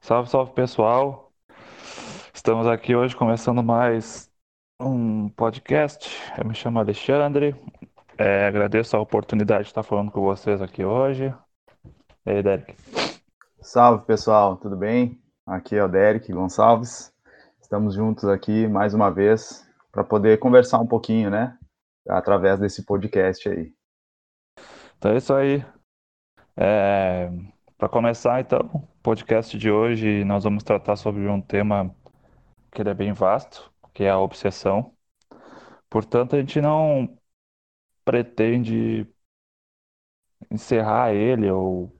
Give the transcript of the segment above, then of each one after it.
Salve, salve pessoal! Estamos aqui hoje começando mais um podcast. Eu me chamo Alexandre, é, agradeço a oportunidade de estar falando com vocês aqui hoje. E aí, Derek? Salve pessoal, tudo bem? Aqui é o Derek Gonçalves. Estamos juntos aqui mais uma vez para poder conversar um pouquinho, né? Através desse podcast aí. Então é isso aí. É, para começar, então, o podcast de hoje nós vamos tratar sobre um tema que é bem vasto, que é a obsessão. Portanto, a gente não pretende encerrar ele ou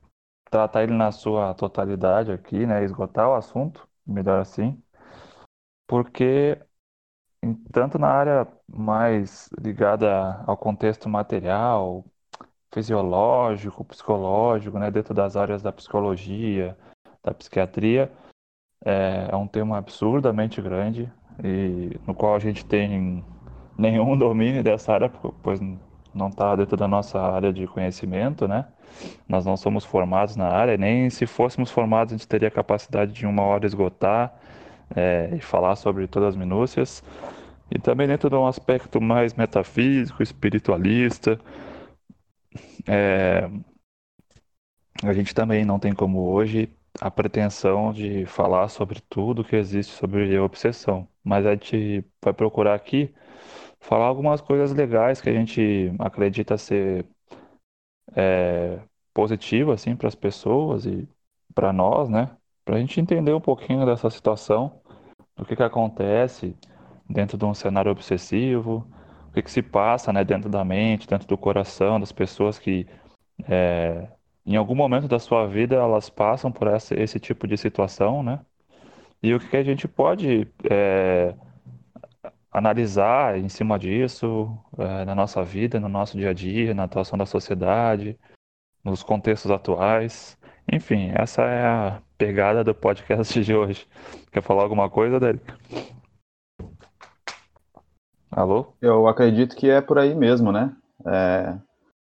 tratar ele na sua totalidade aqui, né? Esgotar o assunto, melhor assim, porque tanto na área mais ligada ao contexto material, fisiológico, psicológico, né, dentro das áreas da psicologia, da psiquiatria, é, é um tema absurdamente grande e no qual a gente tem nenhum domínio dessa área, pois não está dentro da nossa área de conhecimento, né? Nós não somos formados na área, nem se fôssemos formados a gente teria a capacidade de uma hora esgotar é, e falar sobre todas as minúcias. E também dentro de um aspecto mais metafísico, espiritualista, é, a gente também não tem como hoje a pretensão de falar sobre tudo que existe sobre obsessão, mas a gente vai procurar aqui falar algumas coisas legais que a gente acredita ser é, assim para as pessoas e para nós, né? Para a gente entender um pouquinho dessa situação, do que que acontece dentro de um cenário obsessivo, que que se passa, né, dentro da mente, dentro do coração das pessoas que é, em algum momento da sua vida elas passam por essa, esse tipo de situação, né? E o que que a gente pode é, analisar em cima disso, é, na nossa vida, no nosso dia a dia, na atuação da sociedade, nos contextos atuais. Enfim, essa é a pegada do podcast de hoje. Quer falar alguma coisa, Derek? Alô? Eu acredito que é por aí mesmo, né? É,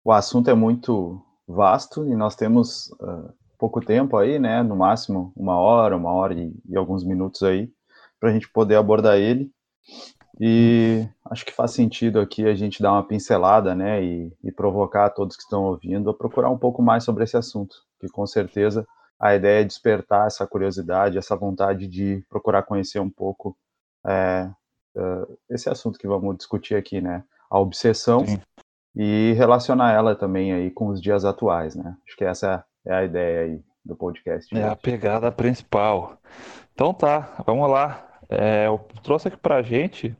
o assunto é muito vasto e nós temos uh, pouco tempo aí, né? No máximo uma hora, uma hora e, e alguns minutos aí, para a gente poder abordar ele. E acho que faz sentido aqui a gente dar uma pincelada, né, e, e, provocar todos que estão ouvindo a procurar um pouco mais sobre esse assunto, que com certeza a ideia é despertar essa curiosidade, essa vontade de procurar conhecer um pouco é, uh, esse assunto que vamos discutir aqui, né, a obsessão Sim. e relacionar ela também aí com os dias atuais, né. Acho que essa é a ideia aí do podcast. É a pegada principal. Então tá, vamos lá. É, eu trouxe aqui pra gente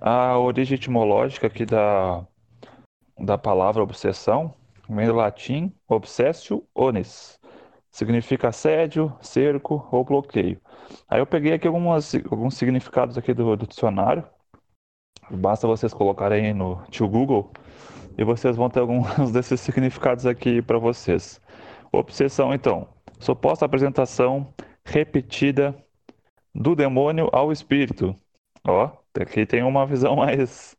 a origem etimológica aqui da, da palavra obsessão, vem do latim obsessio onis. Significa assédio, cerco ou bloqueio. Aí eu peguei aqui algumas, alguns significados aqui do, do dicionário. Basta vocês colocarem no tio Google e vocês vão ter alguns desses significados aqui para vocês. Obsessão, então, suposta apresentação repetida do demônio ao espírito. Ó, aqui tem uma visão mais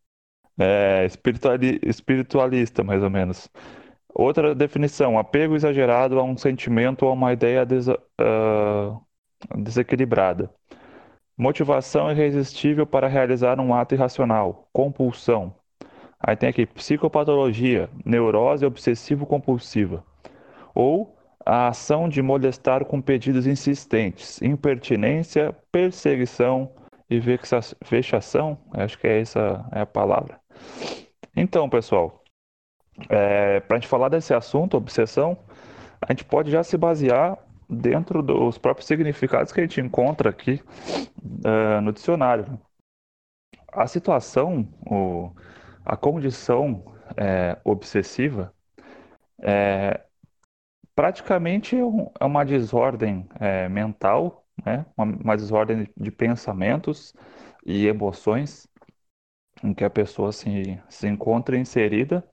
é, espirituali espiritualista, mais ou menos. Outra definição: apego exagerado a um sentimento ou a uma ideia uh, desequilibrada. Motivação irresistível para realizar um ato irracional. Compulsão. Aí tem aqui psicopatologia, neurose obsessivo-compulsiva. Ou a ação de molestar com pedidos insistentes, impertinência, perseguição e vexação, acho que é essa é a palavra. Então, pessoal, é, para a gente falar desse assunto, obsessão, a gente pode já se basear dentro dos próprios significados que a gente encontra aqui uh, no dicionário. A situação, o, a condição é, obsessiva é, praticamente é, é uma desordem é, mental, né? Uma, uma, desordem de pensamentos e emoções em que a pessoa se, se encontra inserida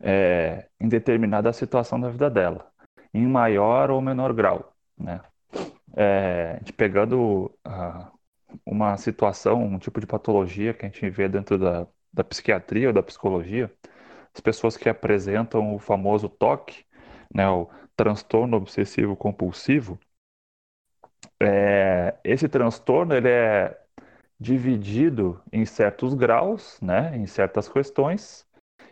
é, em determinada situação da vida dela, em maior ou menor grau, né? É, pegando uh, uma situação, um tipo de patologia que a gente vê dentro da, da psiquiatria ou da psicologia, as pessoas que apresentam o famoso TOC, né, o transtorno obsessivo compulsivo, é, esse transtorno ele é dividido em certos graus, né, em certas questões,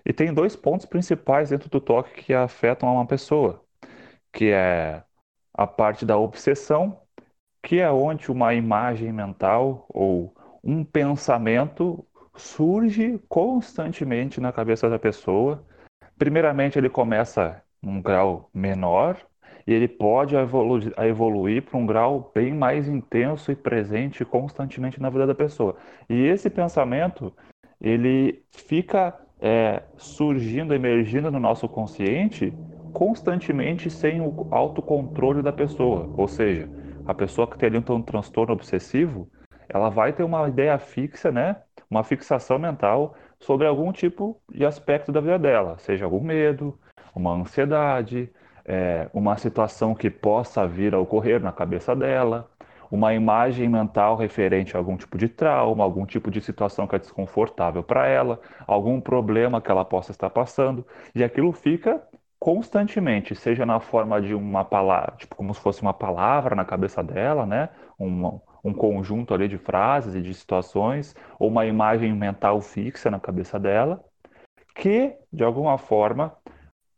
e tem dois pontos principais dentro do toque que afetam uma pessoa, que é a parte da obsessão, que é onde uma imagem mental ou um pensamento surge constantemente na cabeça da pessoa. Primeiramente, ele começa num grau menor e ele pode evolu evoluir para um grau bem mais intenso e presente constantemente na vida da pessoa. E esse pensamento, ele fica é, surgindo, emergindo no nosso consciente constantemente sem o autocontrole da pessoa. Ou seja, a pessoa que tem ali um transtorno obsessivo, ela vai ter uma ideia fixa, né? Uma fixação mental sobre algum tipo de aspecto da vida dela, seja algum medo, uma ansiedade, é, uma situação que possa vir a ocorrer na cabeça dela, uma imagem mental referente a algum tipo de trauma, algum tipo de situação que é desconfortável para ela, algum problema que ela possa estar passando, e aquilo fica constantemente, seja na forma de uma palavra, tipo como se fosse uma palavra na cabeça dela, né? Um, um conjunto ali de frases e de situações, ou uma imagem mental fixa na cabeça dela, que de alguma forma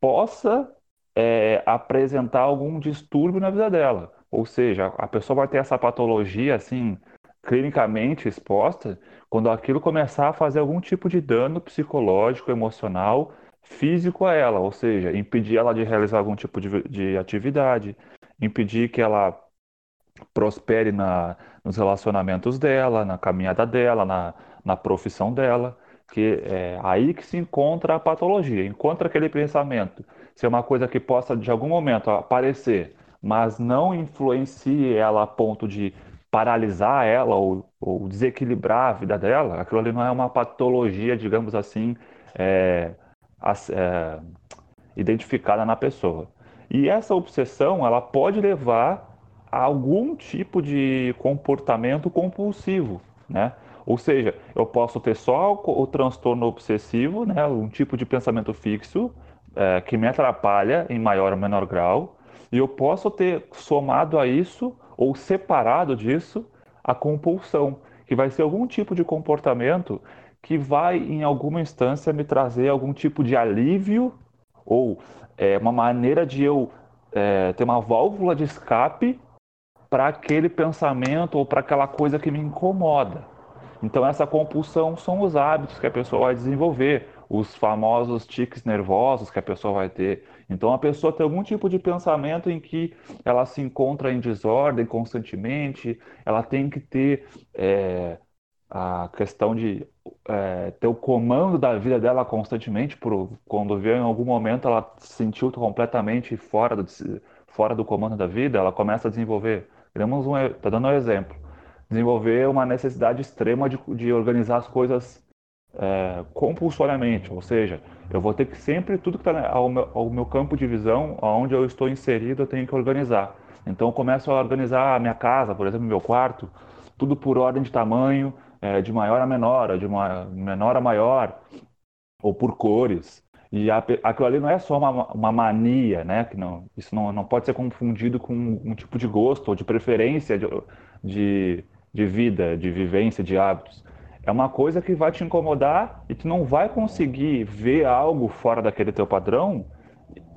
possa é, apresentar algum distúrbio na vida dela. Ou seja, a pessoa vai ter essa patologia assim clinicamente exposta quando aquilo começar a fazer algum tipo de dano psicológico, emocional, físico a ela, ou seja, impedir ela de realizar algum tipo de, de atividade, impedir que ela prospere na, nos relacionamentos dela, na caminhada dela, na, na profissão dela, que é aí que se encontra a patologia, encontra aquele pensamento, se é uma coisa que possa de algum momento aparecer mas não influencie ela a ponto de paralisar ela ou, ou desequilibrar a vida dela, aquilo ali não é uma patologia, digamos assim, é, é, identificada na pessoa. E essa obsessão, ela pode levar a algum tipo de comportamento compulsivo, né? Ou seja, eu posso ter só o, o transtorno obsessivo, né? Um tipo de pensamento fixo é, que me atrapalha em maior ou menor grau, e eu posso ter somado a isso ou separado disso a compulsão, que vai ser algum tipo de comportamento que vai, em alguma instância, me trazer algum tipo de alívio ou é, uma maneira de eu é, ter uma válvula de escape para aquele pensamento ou para aquela coisa que me incomoda. Então, essa compulsão são os hábitos que a pessoa vai desenvolver, os famosos tiques nervosos que a pessoa vai ter. Então, a pessoa tem algum tipo de pensamento em que ela se encontra em desordem constantemente, ela tem que ter é, a questão de é, ter o comando da vida dela constantemente, por, quando vê em algum momento ela se sentiu completamente fora do, fora do comando da vida, ela começa a desenvolver. Queremos um, tá dando um exemplo, desenvolver uma necessidade extrema de, de organizar as coisas é, compulsoriamente, ou seja, eu vou ter que sempre tudo que está ao, ao, meu campo de visão, aonde eu estou inserido, eu tenho que organizar. Então eu começo a organizar a minha casa, por exemplo, meu quarto, tudo por ordem de tamanho, é, de maior a menor, de uma, menor a maior, ou por cores. E a, aquilo ali não é só uma, uma mania, né? Que não, isso não, não pode ser confundido com um, um tipo de gosto ou de preferência de, de, de vida, de vivência, de hábitos é uma coisa que vai te incomodar e tu não vai conseguir ver algo fora daquele teu padrão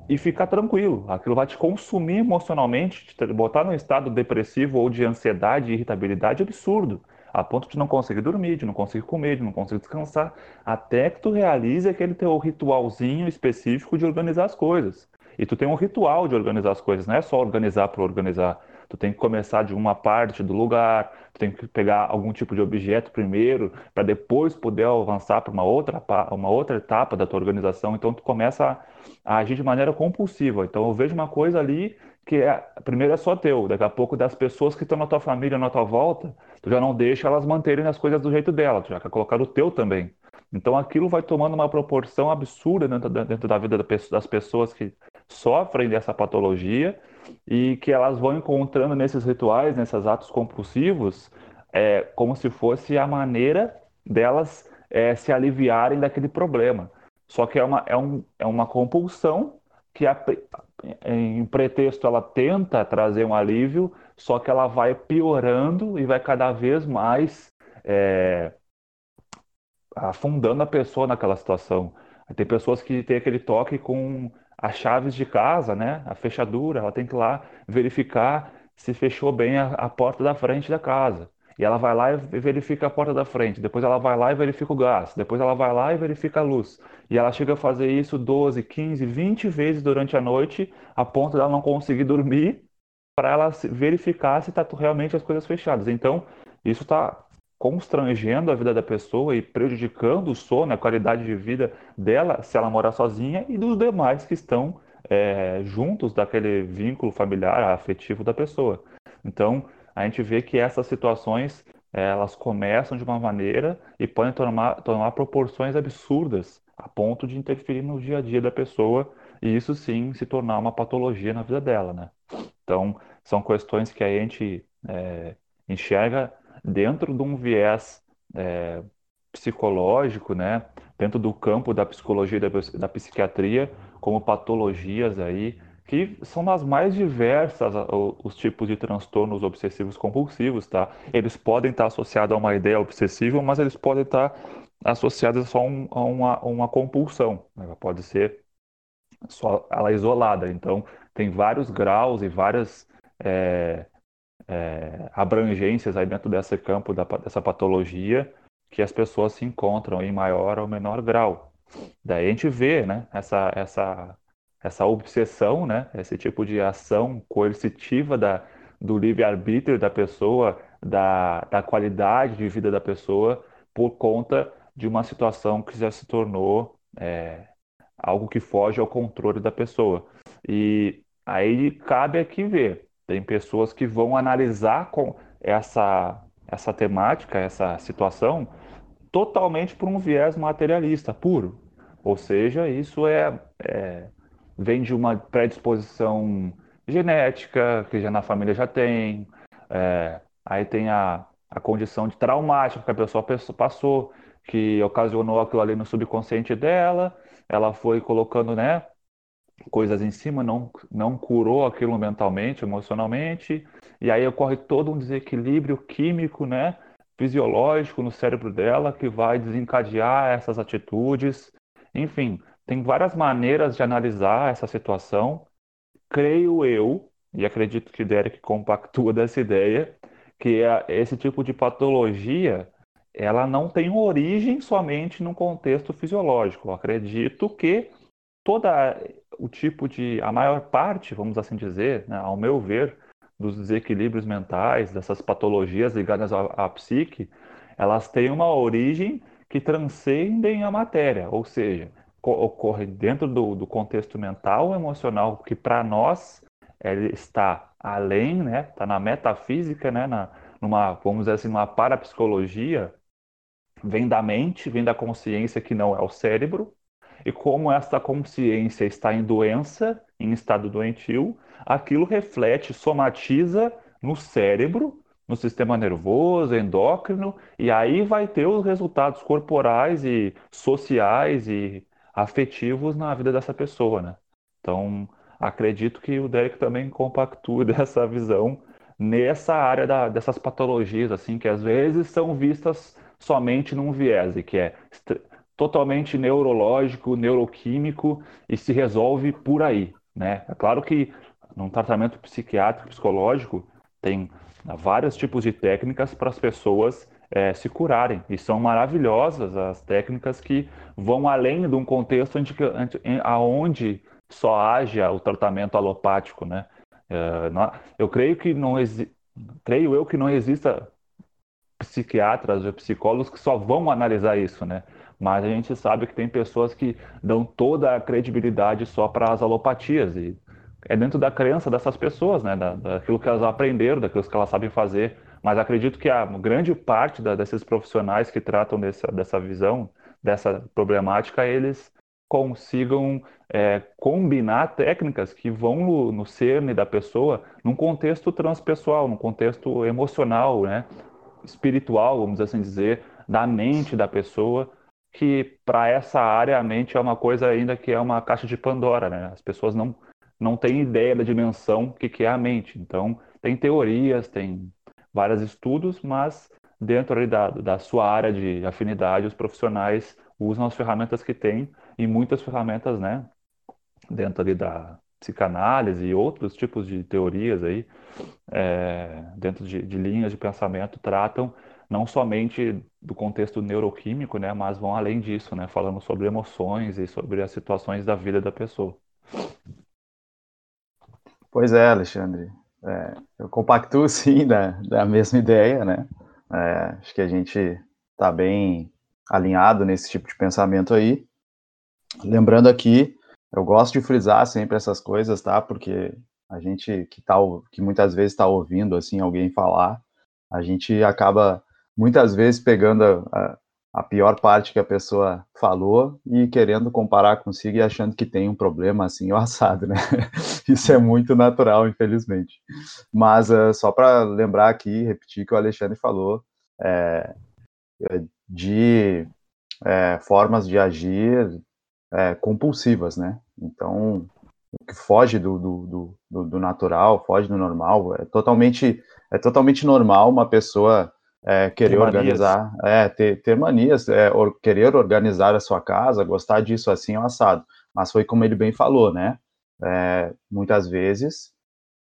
e ficar tranquilo. Aquilo vai te consumir emocionalmente, te botar num estado depressivo ou de ansiedade e irritabilidade absurdo, a ponto de não conseguir dormir, de não conseguir comer, de não conseguir descansar, até que tu realize aquele teu ritualzinho específico de organizar as coisas. E tu tem um ritual de organizar as coisas, não é só organizar por organizar. Tu tem que começar de uma parte do lugar, tu tem que pegar algum tipo de objeto primeiro, para depois poder avançar para uma outra, uma outra etapa da tua organização. Então tu começa a, agir de maneira compulsiva. Então eu vejo uma coisa ali que é, primeiro é só teu, daqui a pouco das pessoas que estão na tua família, na tua volta, tu já não deixa elas manterem as coisas do jeito dela, tu já quer colocar o teu também. Então aquilo vai tomando uma proporção absurda dentro dentro da vida das pessoas que sofrem dessa patologia e que elas vão encontrando nesses rituais, nesses atos compulsivos, é, como se fosse a maneira delas é, se aliviarem daquele problema. Só que é uma, é um, é uma compulsão que a, em pretexto ela tenta trazer um alívio, só que ela vai piorando e vai cada vez mais é, afundando a pessoa naquela situação. Tem pessoas que têm aquele toque com as chaves de casa, né? A fechadura, ela tem que ir lá verificar se fechou bem a, a porta da frente da casa. E ela vai lá e verifica a porta da frente, depois ela vai lá e verifica o gás, depois ela vai lá e verifica a luz. E ela chega a fazer isso 12, 15, 20 vezes durante a noite, a ponto dela não conseguir dormir, para ela verificar se está realmente as coisas fechadas. Então, isso está constrangendo a vida da pessoa e prejudicando o sono, a qualidade de vida dela, se ela morar sozinha, e dos demais que estão é, juntos daquele vínculo familiar, afetivo da pessoa. Então, a gente vê que essas situações elas começam de uma maneira e podem tomar, tomar proporções absurdas a ponto de interferir no dia a dia da pessoa e isso sim se tornar uma patologia na vida dela, né? Então, são questões que a gente é, enxerga dentro de um viés é, psicológico, né? Dentro do campo da psicologia e da, da psiquiatria, como patologias aí que são das mais diversas os tipos de transtornos obsessivos compulsivos, tá? Eles podem estar associados a uma ideia obsessiva, mas eles podem estar associados só a uma, uma compulsão. Né? Pode ser só ela isolada. Então, tem vários graus e várias é, é, abrangências aí dentro desse campo da, dessa patologia que as pessoas se encontram em maior ou menor grau. Daí a gente vê, né, essa, essa essa obsessão, né? Esse tipo de ação coercitiva da, do livre-arbítrio da pessoa, da, da qualidade de vida da pessoa, por conta de uma situação que já se tornou é, algo que foge ao controle da pessoa. E aí cabe aqui ver. Tem pessoas que vão analisar com essa, essa temática, essa situação, totalmente por um viés materialista puro. Ou seja, isso é, é vem de uma predisposição genética, que já na família já tem, é, aí tem a, a condição de traumática que a pessoa passou, que ocasionou aquilo ali no subconsciente dela, ela foi colocando, né, coisas em cima, não, não curou aquilo mentalmente, emocionalmente, e aí ocorre todo um desequilíbrio químico, né, fisiológico no cérebro dela que vai desencadear essas atitudes. Enfim, tem várias maneiras de analisar essa situação. Creio eu, e acredito que Derek compactua dessa ideia, que é esse tipo de patologia ela não tem origem somente no contexto fisiológico. Acredito que toda o tipo de, a maior parte, vamos assim dizer, né, ao meu ver, dos desequilíbrios mentais, dessas patologias ligadas à, à psique, elas têm uma origem que transcendem a matéria, ou seja, ocorre dentro do, do contexto mental, emocional, que para nós ele está além, né? Está na metafísica, né? Na, numa, vamos dizer assim, numa parapsicologia, vem da mente, vem da consciência que não é o cérebro, e como essa consciência está em doença, em estado doentio, aquilo reflete, somatiza no cérebro, no sistema nervoso, endócrino, e aí vai ter os resultados corporais e sociais e afetivos na vida dessa pessoa, né? Então, acredito que o Derek também compactua dessa visão nessa área da, dessas patologias, assim, que às vezes são vistas somente num viés, e que é totalmente neurológico, neuroquímico e se resolve por aí, né? É claro que num tratamento psiquiátrico, psicológico, tem vários tipos de técnicas para as pessoas é, se curarem. E são maravilhosas as técnicas que vão além de um contexto onde, só haja o tratamento alopático, né? É, eu creio que não creio eu que não exista psiquiatras ou psicólogos que só vão analisar isso, né? Mas a gente sabe que tem pessoas que dão toda a credibilidade só para as alopatias e é dentro da crença dessas pessoas, né? Da, daquilo que elas aprenderam, daquilo que elas sabem fazer. Mas acredito que a grande parte da, desses profissionais que tratam dessa, dessa visão, dessa problemática, eles consigam é, combinar técnicas que vão no, no cerne da pessoa num contexto transpessoal, num contexto emocional, né? espiritual, vamos assim dizer, da mente da pessoa, que para essa área a mente é uma coisa ainda que é uma caixa de Pandora, né? As pessoas não não tem ideia da dimensão que, que é a mente. Então, tem teorias, tem vários estudos, mas dentro da, da sua área de afinidade, os profissionais usam as ferramentas que têm e muitas ferramentas, né, dentro ali da psicanálise e outros tipos de teorias aí, é, dentro de, de linhas de pensamento, tratam não somente do contexto neuroquímico, né, mas vão além disso, né, falando sobre emoções e sobre as situações da vida da pessoa. Pois é, Alexandre. É, eu compactuo sim da, da mesma ideia, né? É, acho que a gente está bem alinhado nesse tipo de pensamento aí. Lembrando aqui, eu gosto de frisar sempre essas coisas, tá? Porque a gente que tá, que muitas vezes está ouvindo assim alguém falar, a gente acaba muitas vezes pegando a, a, pior parte que a pessoa falou e querendo comparar consigo e achando que tem um problema assim o assado, né? Isso é muito natural, infelizmente. Mas uh, só para lembrar aqui, repetir que o Alexandre falou é, de é, formas de agir é, compulsivas, né? Então, o que foge do, do, do, do, natural, foge do normal, é totalmente, é totalmente normal uma pessoa é, querer organizar, é, ter, ter manias, é, or, querer organizar a sua casa, gostar disso assim, um assado. Mas foi como ele bem falou, né? É, muitas vezes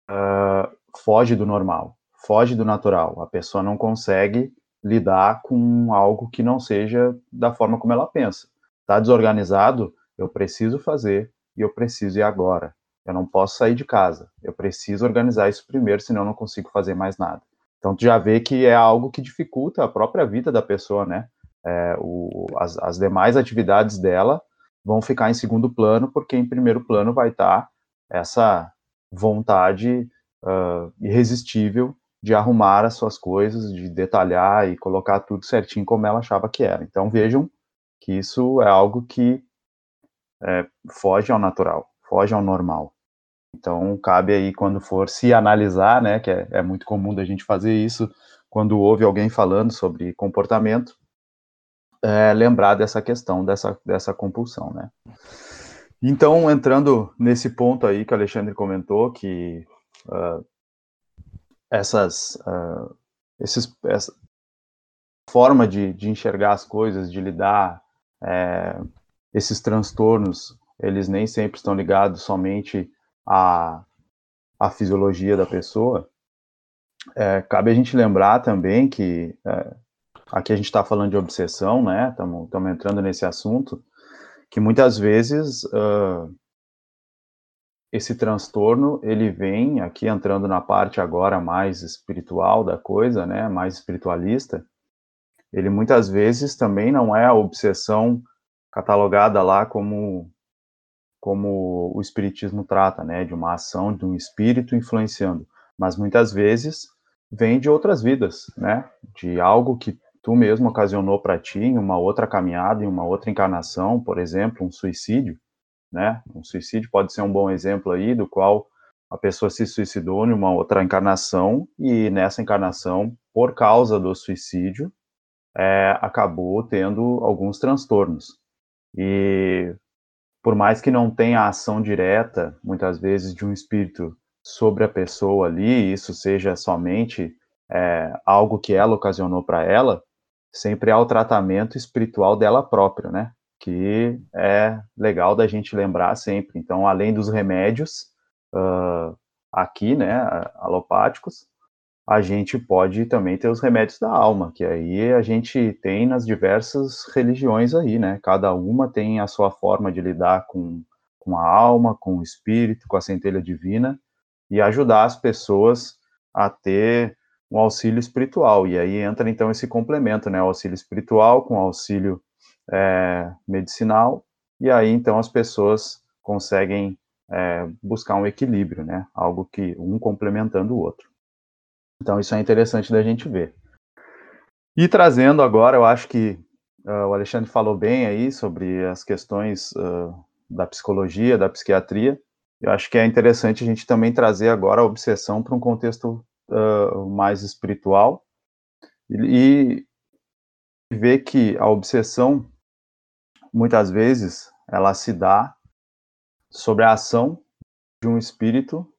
uh, foge do normal, foge do natural. A pessoa não consegue lidar com algo que não seja da forma como ela pensa. Está desorganizado, eu preciso fazer e eu preciso ir agora. Eu não posso sair de casa. Eu preciso organizar isso primeiro, senão eu não consigo fazer mais nada. Então, tu já vê que é algo que dificulta a própria vida da pessoa, né? É, o, as, as, demais atividades dela vão ficar em segundo plano, porque em primeiro plano vai estar tá essa vontade uh, irresistível de arrumar as suas coisas, de detalhar e colocar tudo certinho como ela achava que era. Então, vejam que isso é algo que é, foge ao natural, foge ao normal. Então, cabe aí, quando for se analisar, né, que é, é muito comum da gente fazer isso, quando ouve alguém falando sobre comportamento, é, lembrar dessa questão, dessa, dessa compulsão, né. Então, entrando nesse ponto aí que o Alexandre comentou, que uh, essas, uh, esses, essa forma de, de enxergar as coisas, de lidar, é, esses transtornos, eles nem sempre estão ligados somente a, a fisiologia da pessoa, é, cabe a gente lembrar também que é, aqui a gente está falando de obsessão, né? Estamos entrando nesse assunto, que muitas vezes uh, esse transtorno ele vem aqui entrando na parte agora mais espiritual da coisa, né? Mais espiritualista. Ele muitas vezes também não é a obsessão catalogada lá como como o espiritismo trata, né, de uma ação de um espírito influenciando, mas muitas vezes vem de outras vidas, né, de algo que tu mesmo ocasionou para ti em uma outra caminhada, em uma outra encarnação, por exemplo, um suicídio, né? Um suicídio pode ser um bom exemplo aí do qual a pessoa se suicidou em uma outra encarnação e nessa encarnação, por causa do suicídio, é, acabou tendo alguns transtornos. E por mais que não tenha ação direta, muitas vezes, de um espírito sobre a pessoa ali, isso seja somente é, algo que ela ocasionou para ela, sempre há o tratamento espiritual dela própria, né? Que é legal da gente lembrar sempre. Então, além dos remédios uh, aqui, né, alopáticos, a gente pode também ter os remédios da alma, que aí a gente tem nas diversas religiões aí, né? Cada uma tem a sua forma de lidar com, com a alma, com o espírito, com a centelha divina e ajudar as pessoas a ter um auxílio espiritual. E aí entra então esse complemento, né? O auxílio espiritual com auxílio é, medicinal, e aí então as pessoas conseguem é, buscar um equilíbrio, né? Algo que um complementando o outro. Então, isso é interessante da gente ver. E trazendo agora, eu acho que uh, o Alexandre falou bem aí sobre as questões uh, da psicologia, da psiquiatria. Eu acho que é interessante a gente também trazer agora a obsessão para um contexto uh, mais espiritual e, e ver que a obsessão, muitas vezes, ela se dá sobre a ação de um espírito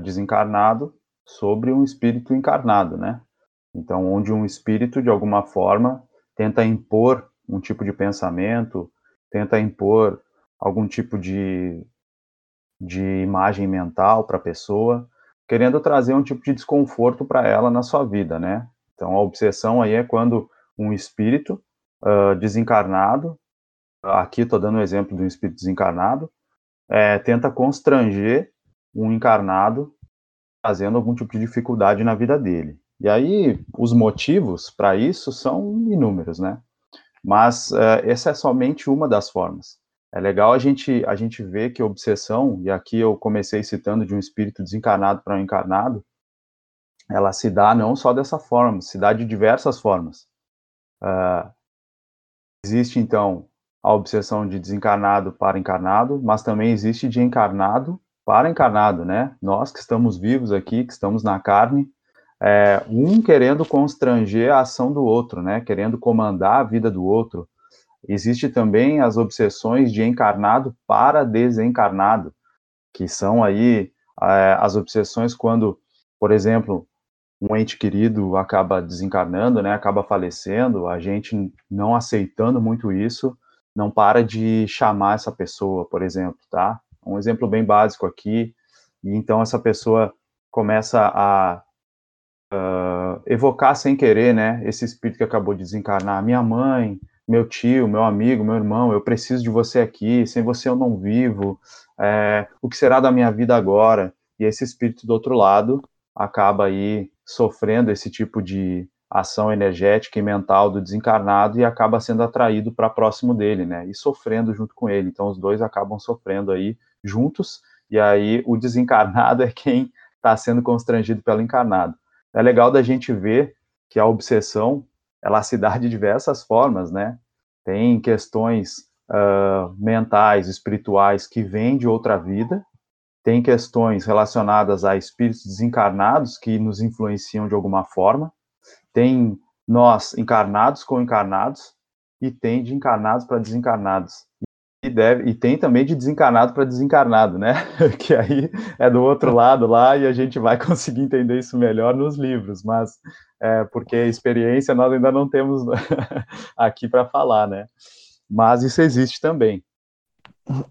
desencarnado sobre um espírito encarnado, né? Então, onde um espírito, de alguma forma, tenta impor um tipo de pensamento, tenta impor algum tipo de, de imagem mental para a pessoa, querendo trazer um tipo de desconforto para ela na sua vida, né? Então, a obsessão aí é quando um espírito uh, desencarnado, aqui estou dando o um exemplo de um espírito desencarnado, é, tenta constranger um encarnado trazendo algum tipo de dificuldade na vida dele. E aí, os motivos para isso são inúmeros, né? Mas uh, essa é somente uma das formas. É legal a gente, a gente ver que a obsessão, e aqui eu comecei citando de um espírito desencarnado para um encarnado, ela se dá não só dessa forma, se dá de diversas formas. Uh, existe, então, a obsessão de desencarnado para encarnado, mas também existe de encarnado para encarnado, né? Nós que estamos vivos aqui, que estamos na carne, é, um querendo constranger a ação do outro, né? Querendo comandar a vida do outro. Existe também as obsessões de encarnado para desencarnado, que são aí é, as obsessões quando, por exemplo, um ente querido acaba desencarnando, né? Acaba falecendo, a gente não aceitando muito isso, não para de chamar essa pessoa, por exemplo, tá? Um exemplo bem básico aqui, e então essa pessoa começa a uh, evocar sem querer, né, esse espírito que acabou de desencarnar, minha mãe, meu tio, meu amigo, meu irmão, eu preciso de você aqui, sem você eu não vivo, é, o que será da minha vida agora? E esse espírito do outro lado acaba aí sofrendo esse tipo de ação energética e mental do desencarnado e acaba sendo atraído para próximo dele, né? E sofrendo junto com ele. Então os dois acabam sofrendo aí juntos, e aí o desencarnado é quem está sendo constrangido pelo encarnado. É legal da gente ver que a obsessão, ela se dá de diversas formas, né? Tem questões uh, mentais, espirituais que vêm de outra vida, tem questões relacionadas a espíritos desencarnados que nos influenciam de alguma forma, tem nós encarnados com encarnados, e tem de encarnados para desencarnados e, deve, e tem também de desencarnado para desencarnado, né? que aí é do outro lado lá e a gente vai conseguir entender isso melhor nos livros, mas é, porque experiência nós ainda não temos aqui para falar, né? Mas isso existe também.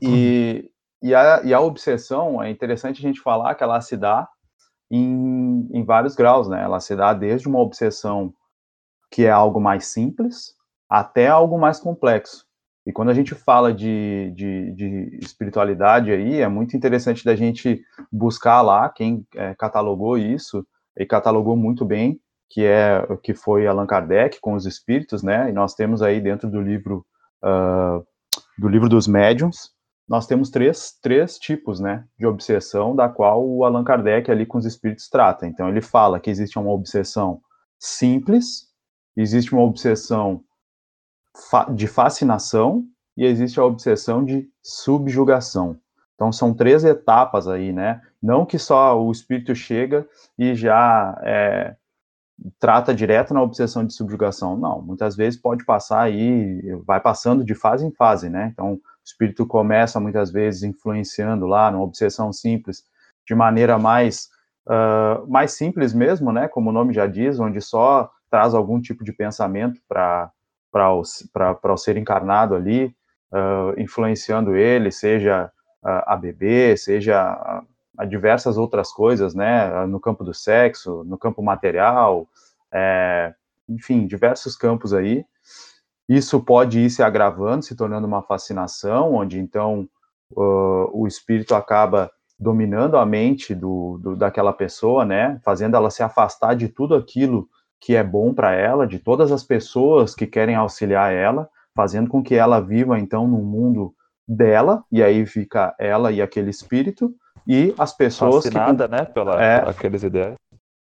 E, e, a, e a obsessão, é interessante a gente falar que ela se dá em, em vários graus, né? Ela se dá desde uma obsessão que é algo mais simples até algo mais complexo. E quando a gente fala de, de, de, espiritualidade aí, é muito interessante da gente buscar lá quem é, catalogou isso, e catalogou muito bem, que é que foi Allan Kardec com os espíritos, né? E nós temos aí dentro do livro uh, do livro dos médiums, nós temos três, três tipos, né, de obsessão, da qual o Allan Kardec ali com os espíritos trata. Então ele fala que existe uma obsessão simples, existe uma obsessão de fascinação e existe a obsessão de subjugação. Então são três etapas aí, né? Não que só o espírito chega e já é, trata direto na obsessão de subjugação, não. Muitas vezes pode passar aí, vai passando de fase em fase, né? Então o espírito começa muitas vezes influenciando lá numa obsessão simples, de maneira mais uh, mais simples mesmo, né? Como o nome já diz, onde só traz algum tipo de pensamento para para o ser encarnado ali, uh, influenciando ele, seja a beber, seja a, a, diversas outras coisas, né, no campo do sexo, no campo material, é, enfim, diversos campos aí. Isso pode ir se agravando, se tornando uma fascinação, onde então uh, o espírito acaba dominando a mente do, do, daquela pessoa, né, fazendo ela se afastar de tudo aquilo que é bom para ela, de todas as pessoas que querem auxiliar ela, fazendo com que ela viva então no mundo dela, e aí fica ela e aquele espírito, e as pessoas Fascinada, que... né, pela é, aqueles ideias.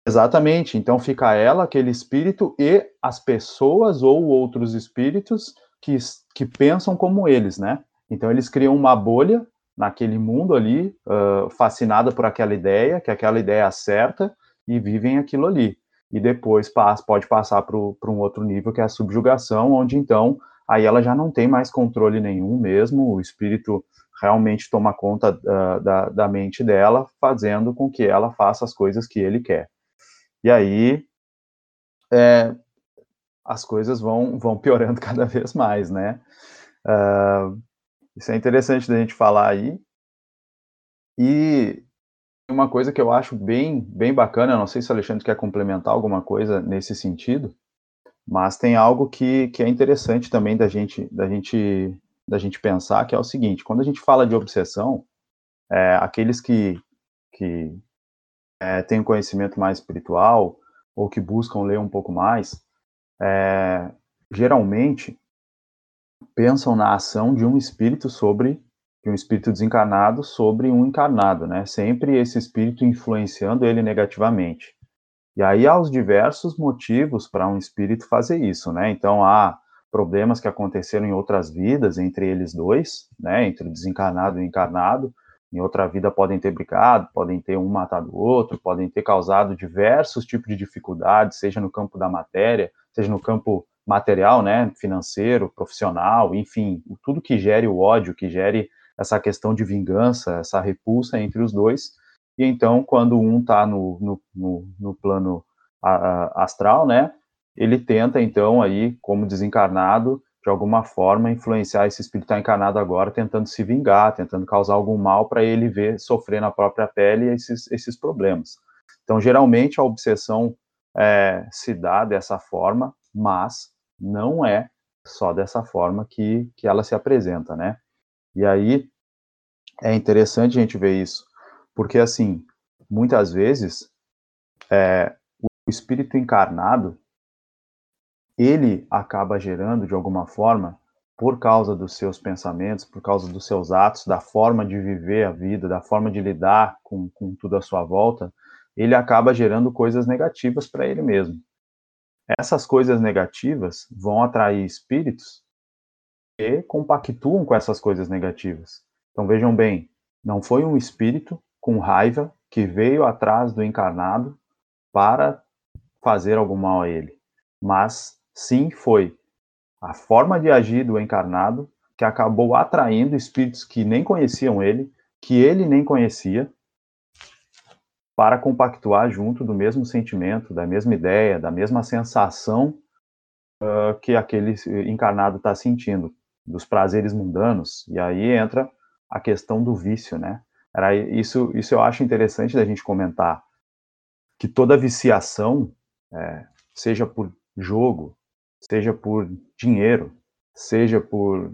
Exatamente, então fica ela, aquele espírito, e as pessoas ou outros espíritos que, que pensam como eles, né? Então eles criam uma bolha naquele mundo ali, uh, fascinada por aquela ideia, que aquela ideia é certa, e vivem aquilo ali e depois passa, pode passar para um outro nível, que é a subjugação, onde então aí ela já não tem mais controle nenhum mesmo, o espírito realmente toma conta uh, da, da mente dela, fazendo com que ela faça as coisas que ele quer. E aí é, as coisas vão, vão piorando cada vez mais, né? Uh, isso é interessante da gente falar aí. E uma coisa que eu acho bem, bem bacana, não sei se o Alexandre quer complementar alguma coisa nesse sentido, mas tem algo que, que é interessante também da gente, da gente, da gente pensar, que é o seguinte: quando a gente fala de obsessão, é, aqueles que, que é, têm um conhecimento mais espiritual ou que buscam ler um pouco mais, é, geralmente pensam na ação de um espírito sobre de um espírito desencarnado sobre um encarnado, né? Sempre esse espírito influenciando ele negativamente. E aí há os diversos motivos para um espírito fazer isso, né? Então há problemas que aconteceram em outras vidas entre eles dois, né? Entre o desencarnado e o encarnado. Em outra vida podem ter brigado, podem ter um matado o outro, podem ter causado diversos tipos de dificuldades, seja no campo da matéria, seja no campo material, né, financeiro, profissional, enfim, tudo que gere o ódio, que gere essa questão de vingança, essa repulsa entre os dois, e então, quando um está no, no, no, no, plano a, a, astral, né, ele tenta, então, aí, como desencarnado, de alguma forma, influenciar esse espírito tá encarnado agora, tentando se vingar, tentando causar algum mal para ele ver, sofrer na própria pele esses, esses problemas. Então, geralmente, a obsessão é, se dá dessa forma, mas não é só dessa forma que, que ela se apresenta, né? E aí, é interessante a gente ver isso, porque, assim, muitas vezes, é, o espírito encarnado, ele acaba gerando, de alguma forma, por causa dos seus pensamentos, por causa dos seus atos, da forma de viver a vida, da forma de lidar com, com tudo à sua volta, ele acaba gerando coisas negativas para ele mesmo. Essas coisas negativas vão atrair espíritos compactuam com essas coisas negativas. Então vejam bem, não foi um espírito com raiva que veio atrás do encarnado para fazer algum mal a ele, mas sim foi a forma de agir do encarnado que acabou atraindo espíritos que nem conheciam ele, que ele nem conhecia, para compactuar junto do mesmo sentimento, da mesma ideia, da mesma sensação uh, que aquele encarnado está sentindo, dos prazeres mundanos. E aí entra a questão do vício, né? Era isso, isso eu acho interessante da gente comentar, que toda viciação, é, seja por jogo, seja por dinheiro, seja por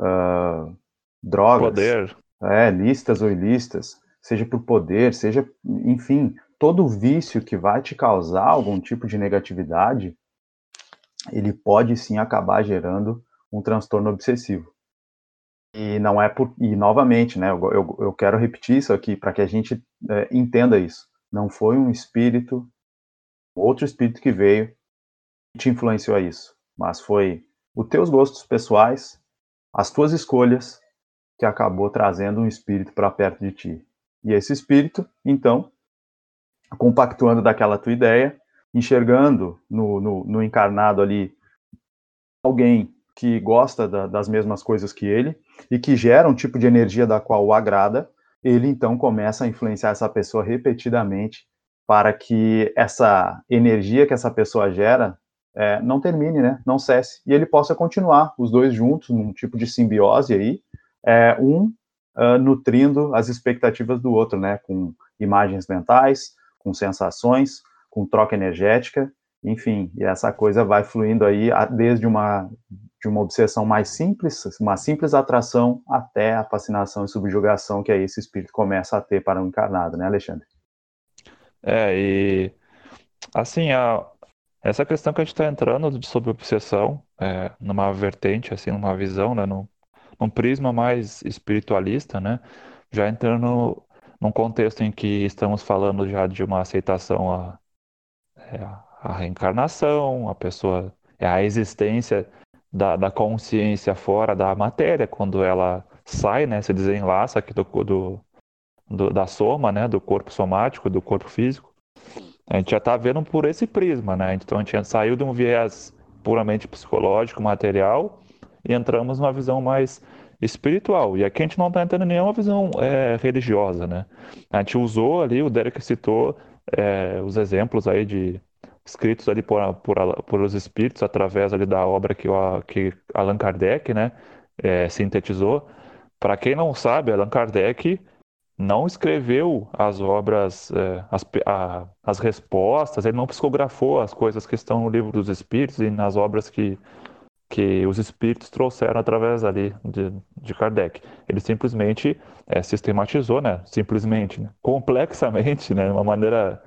uh, drogas, poder, é, listas ou ilícitas, seja por poder, seja, enfim, todo vício que vai te causar algum tipo de negatividade, ele pode sim acabar gerando um transtorno obsessivo. E não é por. E novamente, né, eu, eu, eu quero repetir isso aqui para que a gente é, entenda isso. Não foi um espírito, outro espírito que veio e te influenciou a isso, mas foi os teus gostos pessoais, as tuas escolhas, que acabou trazendo um espírito para perto de ti. E esse espírito, então, compactuando daquela tua ideia, enxergando no, no, no encarnado ali alguém que gosta da, das mesmas coisas que ele e que gera um tipo de energia da qual o agrada, ele então começa a influenciar essa pessoa repetidamente para que essa energia que essa pessoa gera é, não termine, né, não cesse, e ele possa continuar, os dois juntos, num tipo de simbiose aí, é, um uh, nutrindo as expectativas do outro, né, com imagens mentais, com sensações, com troca energética, enfim, e essa coisa vai fluindo aí desde uma de uma obsessão mais simples, uma simples atração, até a fascinação e subjugação que aí esse espírito começa a ter para um encarnado, né, Alexandre? É, e assim, a, essa questão que a gente está entrando sobre obsessão, é, numa vertente, assim, numa visão, né, num, num prisma mais espiritualista, né, já entrando num contexto em que estamos falando já de uma aceitação a, é, a reencarnação, a pessoa, é a existência da, da consciência fora da matéria, quando ela sai, né, se desenlaça aqui do, do, do, da soma, né, do corpo somático, do corpo físico, a gente já está vendo por esse prisma, né? Então a gente saiu de um viés puramente psicológico, material, e entramos numa visão mais espiritual. E aqui a gente não está entrando em nenhuma visão é, religiosa, né? A gente usou ali, o Derek citou é, os exemplos aí de escritos ali por, por, por os espíritos através ali da obra que, o, que Allan Kardec, né, é, sintetizou. Para quem não sabe, Allan Kardec não escreveu as obras, é, as, a, as respostas, ele não psicografou as coisas que estão no livro dos espíritos e nas obras que, que os espíritos trouxeram através ali de, de Kardec. Ele simplesmente é, sistematizou, né? Simplesmente, né? complexamente, né? De uma maneira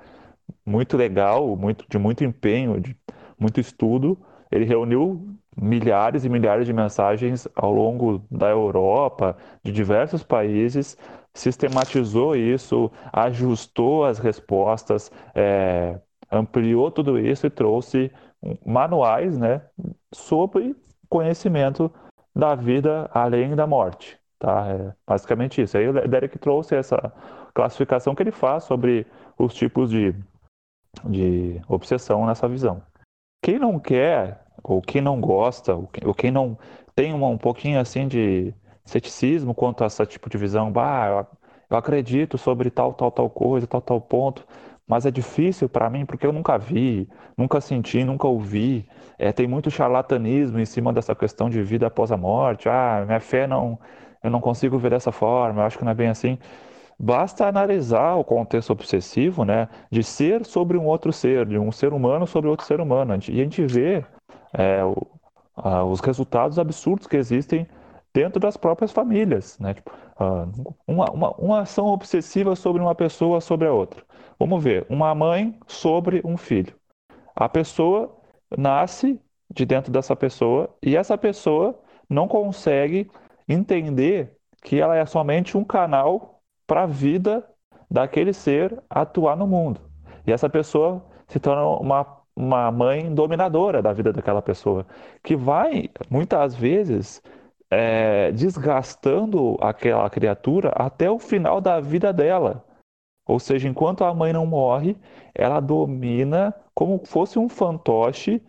muito legal, muito, de muito empenho, de muito estudo. Ele reuniu milhares e milhares de mensagens ao longo da Europa, de diversos países, sistematizou isso, ajustou as respostas, é, ampliou tudo isso e trouxe manuais né, sobre conhecimento da vida além da morte. Tá? É basicamente isso. Aí o Derek trouxe essa classificação que ele faz sobre os tipos de de obsessão nessa visão. Quem não quer, ou quem não gosta, ou quem não tem um, um pouquinho assim de ceticismo quanto a esse tipo de visão, bah, eu acredito sobre tal, tal, tal coisa, tal, tal ponto, mas é difícil para mim porque eu nunca vi, nunca senti, nunca ouvi. É, tem muito charlatanismo em cima dessa questão de vida após a morte. Ah, minha fé não, eu não consigo ver dessa forma, eu acho que não é bem assim. Basta analisar o contexto obsessivo, né, de ser sobre um outro ser, de um ser humano sobre outro ser humano. E a gente vê é, o, a, os resultados absurdos que existem dentro das próprias famílias, né? Tipo, uh, uma, uma, uma ação obsessiva sobre uma pessoa sobre a outra. Vamos ver, uma mãe sobre um filho. A pessoa nasce de dentro dessa pessoa e essa pessoa não consegue entender que ela é somente um canal para a vida daquele ser atuar no mundo. E essa pessoa se torna uma, uma mãe dominadora da vida daquela pessoa, que vai, muitas vezes, é, desgastando aquela criatura até o final da vida dela. Ou seja, enquanto a mãe não morre, ela domina como fosse um fantoche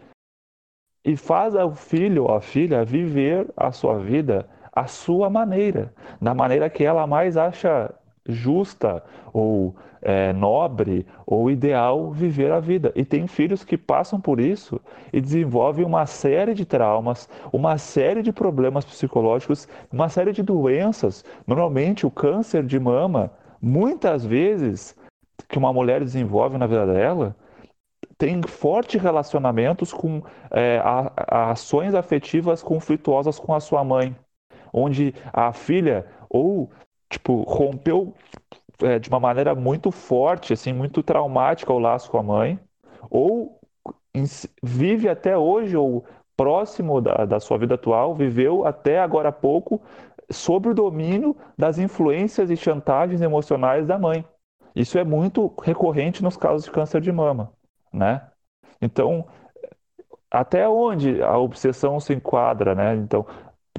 e faz o filho ou a filha viver a sua vida à sua maneira, da maneira que ela mais acha justa ou é, nobre ou ideal viver a vida. E tem filhos que passam por isso e desenvolvem uma série de traumas, uma série de problemas psicológicos, uma série de doenças. Normalmente, o câncer de mama, muitas vezes, que uma mulher desenvolve na vida dela, tem fortes relacionamentos com é, a, a ações afetivas conflituosas com a sua mãe, onde a filha ou tipo, rompeu é, de uma maneira muito forte, assim, muito traumática o laço com a mãe, ou vive até hoje, ou próximo da, da sua vida atual, viveu até agora há pouco sob o domínio das influências e chantagens emocionais da mãe. Isso é muito recorrente nos casos de câncer de mama, né? Então, até onde a obsessão se enquadra, né? Então,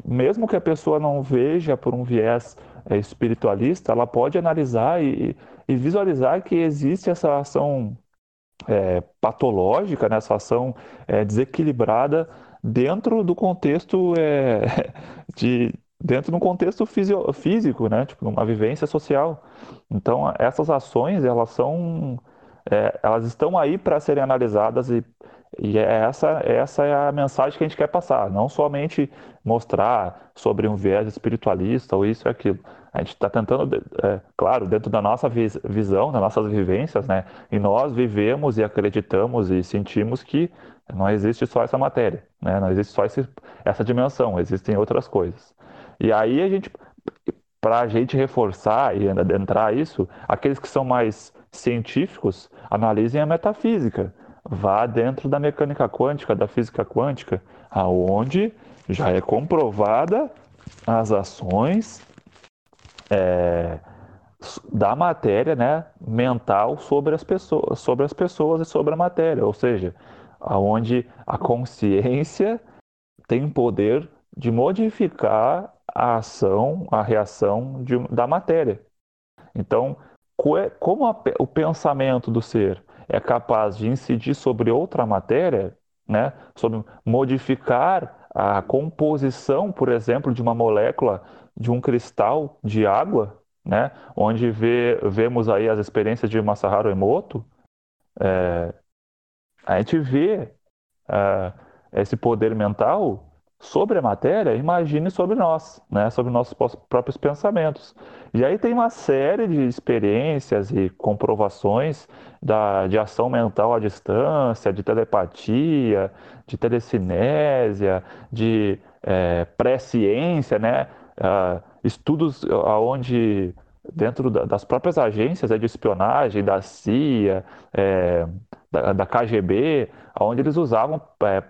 mesmo que a pessoa não veja por um viés espiritualista, ela pode analisar e, e, visualizar que existe essa ação é, patológica, né, essa ação é, desequilibrada dentro do contexto é, de dentro de um contexto fisio, físico, né, tipo uma vivência social. Então essas ações elas são é, elas estão aí para serem analisadas e e é essa, essa é a mensagem que a gente quer passar, não somente mostrar sobre um viés espiritualista ou isso e aquilo. A gente está tentando, é, claro, dentro da nossa visão, das nossas vivências, né? E nós vivemos e acreditamos e sentimos que não existe só essa matéria, né? Não existe só esse, essa dimensão, existem outras coisas. E aí a gente, para a gente reforçar e adentrar isso, aqueles que são mais científicos analisem a metafísica vá dentro da mecânica quântica, da física quântica, aonde já é comprovada as ações é, da matéria né, mental sobre as, pessoas, sobre as pessoas e sobre a matéria, ou seja, aonde a consciência tem poder de modificar a ação, a reação de, da matéria. Então, como a, o pensamento do ser é capaz de incidir sobre outra matéria, né, sobre modificar a composição, por exemplo, de uma molécula de um cristal de água, né, onde vê, vemos aí as experiências de Masaharu Emoto, é, a gente vê é, esse poder mental sobre a matéria, imagine sobre nós, né, sobre nossos próprios pensamentos. E aí tem uma série de experiências e comprovações da, de ação mental à distância, de telepatia, de telecinésia, de é, pré-ciência, né, uh, estudos onde dentro das próprias agências é, de espionagem, da CIA, é, da, da, KGB, onde eles usavam é,